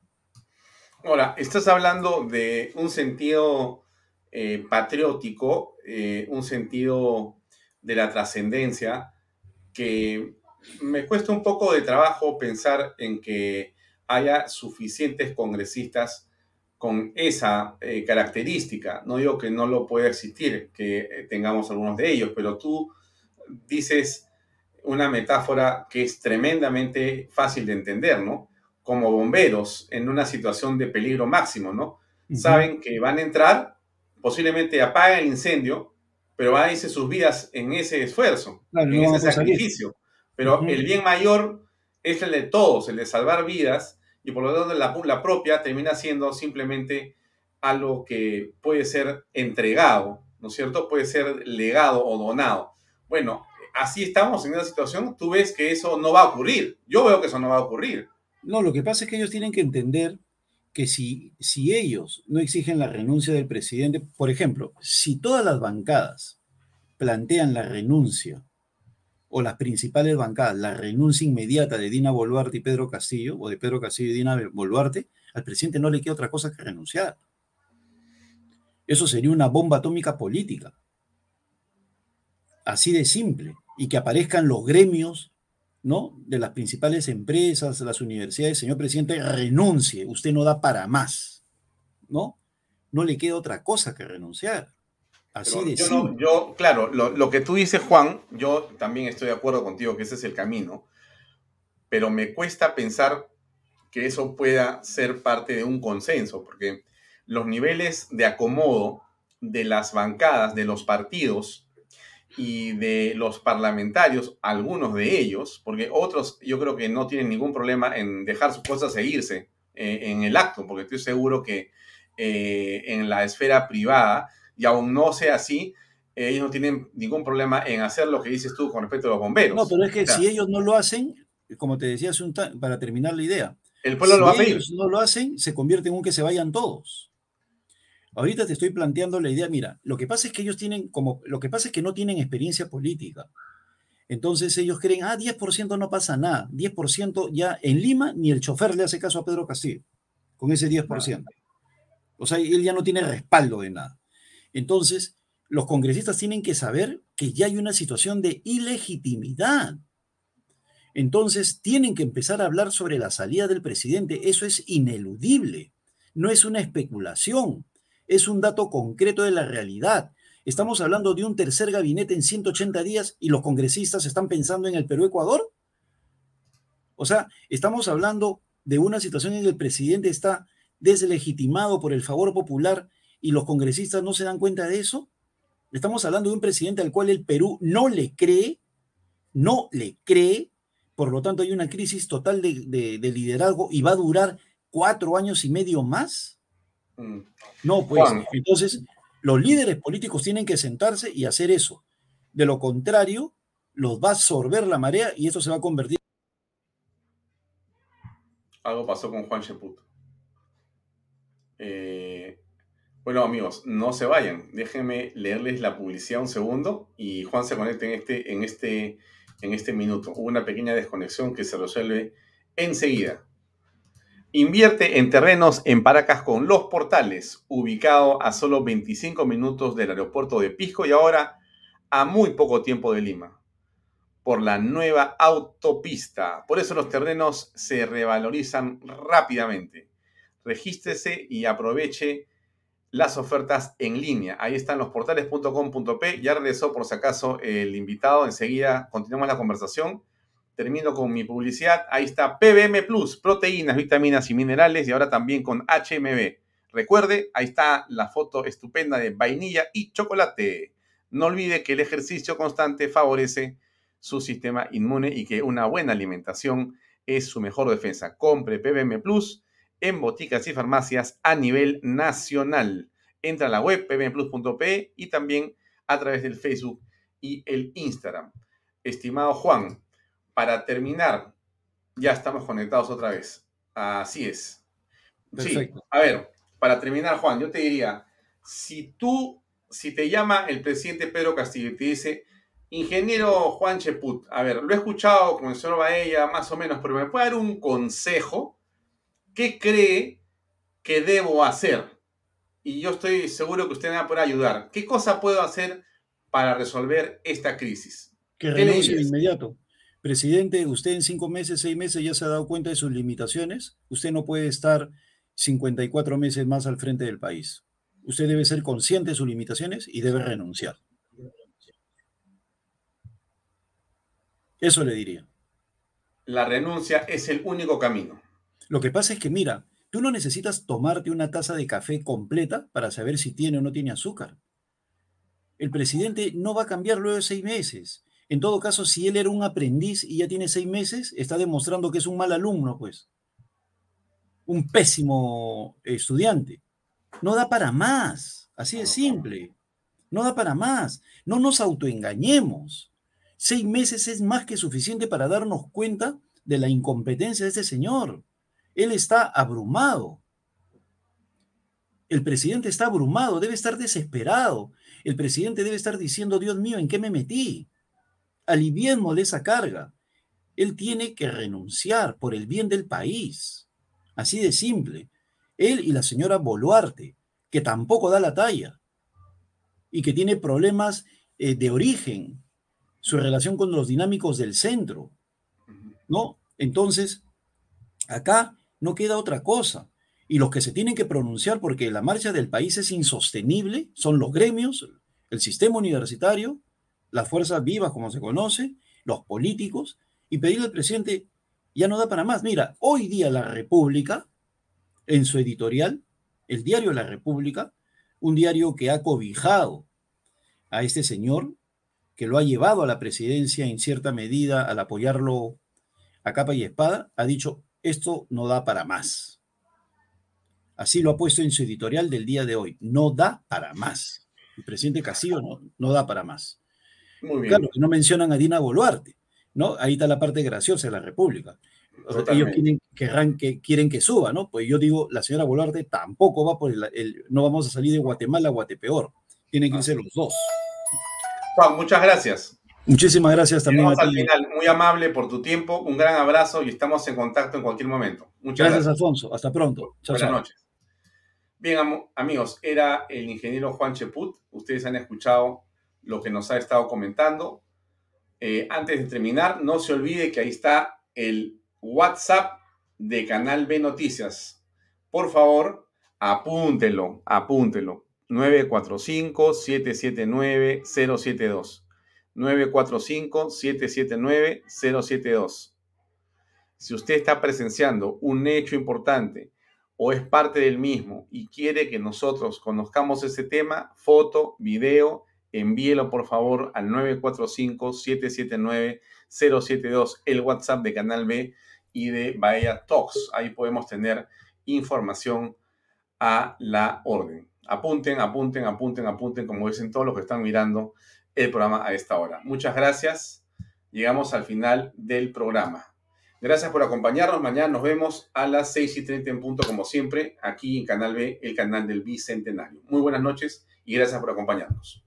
Ahora, estás hablando de un sentido eh, patriótico, eh, un sentido de la trascendencia, que me cuesta un poco de trabajo pensar en que haya suficientes congresistas con esa eh, característica. No digo que no lo pueda existir, que tengamos algunos de ellos, pero tú dices una metáfora que es tremendamente fácil de entender, ¿no? Como bomberos en una situación de peligro máximo, ¿no? Saben que van a entrar, posiblemente apagan el incendio, pero van a irse sus vidas en ese esfuerzo, en ese sacrificio. Pero el bien mayor es el de todos, el de salvar vidas, y por lo tanto la, la propia termina siendo simplemente algo que puede ser entregado, ¿no es cierto? Puede ser legado o donado. Bueno, así estamos en una situación, tú ves que eso no va a ocurrir. Yo veo que eso no va a ocurrir. No, lo que pasa es que ellos tienen que entender que si, si ellos no exigen la renuncia del presidente, por ejemplo, si todas las bancadas plantean la renuncia, o las principales bancadas, la renuncia inmediata de Dina Boluarte y Pedro Castillo, o de Pedro Castillo y Dina Boluarte, al presidente no le queda otra cosa que renunciar. Eso sería una bomba atómica política. Así de simple. Y que aparezcan los gremios ¿no? De las principales empresas, las universidades, señor presidente, renuncie, usted no da para más, ¿no? No le queda otra cosa que renunciar. Así de yo, yo, claro, lo, lo, que tú dices, Juan, yo también estoy de acuerdo contigo que ese es el camino, pero me cuesta pensar que eso pueda ser parte de un consenso, porque los niveles de acomodo de las bancadas, de los partidos y de los parlamentarios, algunos de ellos, porque otros yo creo que no tienen ningún problema en dejar sus cosas seguirse eh, en el acto, porque estoy seguro que eh, en la esfera privada y aún no sea así, ellos no tienen ningún problema en hacer lo que dices tú con respecto a los bomberos. No, pero es que si ellos no lo hacen, como te decía hace un para terminar la idea, el pueblo si lo va a pedir. ellos no lo hacen, se convierte en un que se vayan todos. Ahorita te estoy planteando la idea, mira, lo que pasa es que ellos tienen como, lo que pasa es que no tienen experiencia política. Entonces ellos creen, ah, 10% no pasa nada, 10% ya en Lima ni el chofer le hace caso a Pedro Castillo con ese 10%. O sea, él ya no tiene respaldo de nada. Entonces, los congresistas tienen que saber que ya hay una situación de ilegitimidad. Entonces, tienen que empezar a hablar sobre la salida del presidente. Eso es ineludible. No es una especulación. Es un dato concreto de la realidad. Estamos hablando de un tercer gabinete en 180 días y los congresistas están pensando en el Perú-Ecuador. O sea, estamos hablando de una situación en que el presidente está deslegitimado por el favor popular y los congresistas no se dan cuenta de eso? Estamos hablando de un presidente al cual el Perú no le cree, no le cree, por lo tanto hay una crisis total de, liderazgo y va a durar cuatro años y medio más. No, pues entonces los líderes políticos tienen que sentarse y hacer eso. De lo contrario, los va a absorber la marea y eso se va a convertir. Algo pasó con Juan Cheput. Eh, bueno, amigos, no se vayan. Déjenme leerles la publicidad un segundo y Juan se conecta en este, en este, en este minuto. Hubo una pequeña desconexión que se resuelve enseguida. Invierte en terrenos en Paracas con Los Portales, ubicado a solo 25 minutos del aeropuerto de Pisco y ahora a muy poco tiempo de Lima, por la nueva autopista. Por eso los terrenos se revalorizan rápidamente. Regístrese y aproveche las ofertas en línea. Ahí están los portales.com.p. Ya regresó por si acaso el invitado. Enseguida continuamos la conversación. Termino con mi publicidad. Ahí está PBM Plus, proteínas, vitaminas y minerales y ahora también con HMB. Recuerde, ahí está la foto estupenda de vainilla y chocolate. No olvide que el ejercicio constante favorece su sistema inmune y que una buena alimentación es su mejor defensa. Compre PBM Plus en boticas y farmacias a nivel nacional. Entra a la web pbmplus.pe y también a través del Facebook y el Instagram. Estimado Juan, para terminar, ya estamos conectados otra vez. Así es. Perfecto. a ver, para terminar, Juan, yo te diría, si tú, si te llama el presidente Pedro Castillo y te dice, ingeniero Juan Cheput, a ver, lo he escuchado con el señor Baella más o menos, pero me puede dar un consejo ¿qué cree que debo hacer? Y yo estoy seguro que usted me va a poder ayudar. ¿Qué cosa puedo hacer para resolver esta crisis? Que renuncie de inmediato. Presidente, usted en cinco meses, seis meses ya se ha dado cuenta de sus limitaciones. Usted no puede estar 54 meses más al frente del país. Usted debe ser consciente de sus limitaciones y debe renunciar. Eso le diría. La renuncia es el único camino. Lo que pasa es que, mira, tú no necesitas tomarte una taza de café completa para saber si tiene o no tiene azúcar. El presidente no va a cambiar luego de seis meses. En todo caso, si él era un aprendiz y ya tiene seis meses, está demostrando que es un mal alumno, pues. Un pésimo estudiante. No da para más. Así de simple. No da para más. No nos autoengañemos. Seis meses es más que suficiente para darnos cuenta de la incompetencia de ese señor. Él está abrumado. El presidente está abrumado, debe estar desesperado. El presidente debe estar diciendo, Dios mío, ¿en qué me metí? Aliviémosle de esa carga. Él tiene que renunciar por el bien del país. Así de simple. Él y la señora Boluarte, que tampoco da la talla y que tiene problemas eh, de origen, su relación con los dinámicos del centro. ¿No? Entonces, acá no queda otra cosa. Y los que se tienen que pronunciar porque la marcha del país es insostenible son los gremios, el sistema universitario, las fuerzas vivas como se conoce, los políticos, y pedirle al presidente, ya no da para más. Mira, hoy día la República, en su editorial, el diario La República, un diario que ha cobijado a este señor, que lo ha llevado a la presidencia en cierta medida al apoyarlo a capa y espada, ha dicho, esto no da para más. Así lo ha puesto en su editorial del día de hoy, no da para más. El presidente Castillo no, no da para más. Muy bien. Claro, que no mencionan a Dina Boluarte, ¿no? Ahí está la parte graciosa de la República. ellos quieren, que, quieren que suba, ¿no? Pues yo digo, la señora Boluarte tampoco va por el, no vamos a salir de Guatemala a Guatepeor. Tienen que ser los dos. Juan, muchas gracias. Muchísimas gracias también. al final, muy amable por tu tiempo, un gran abrazo y estamos en contacto en cualquier momento. Muchas gracias, Alfonso. Hasta pronto. Buenas noches. Bien, amigos, era el ingeniero Juan Cheput. Ustedes han escuchado lo que nos ha estado comentando. Eh, antes de terminar, no se olvide que ahí está el WhatsApp de Canal B Noticias. Por favor, apúntelo, apúntelo. 945-779-072. 945-779-072. Si usted está presenciando un hecho importante o es parte del mismo y quiere que nosotros conozcamos ese tema, foto, video, envíelo por favor al 945-779-072, el WhatsApp de Canal B y de Bahía Talks. Ahí podemos tener información a la orden. Apunten, apunten, apunten, apunten, como dicen todos los que están mirando el programa a esta hora. Muchas gracias. Llegamos al final del programa. Gracias por acompañarnos. Mañana nos vemos a las 6 y 30 en punto, como siempre, aquí en Canal B, el canal del Bicentenario. Muy buenas noches y gracias por acompañarnos.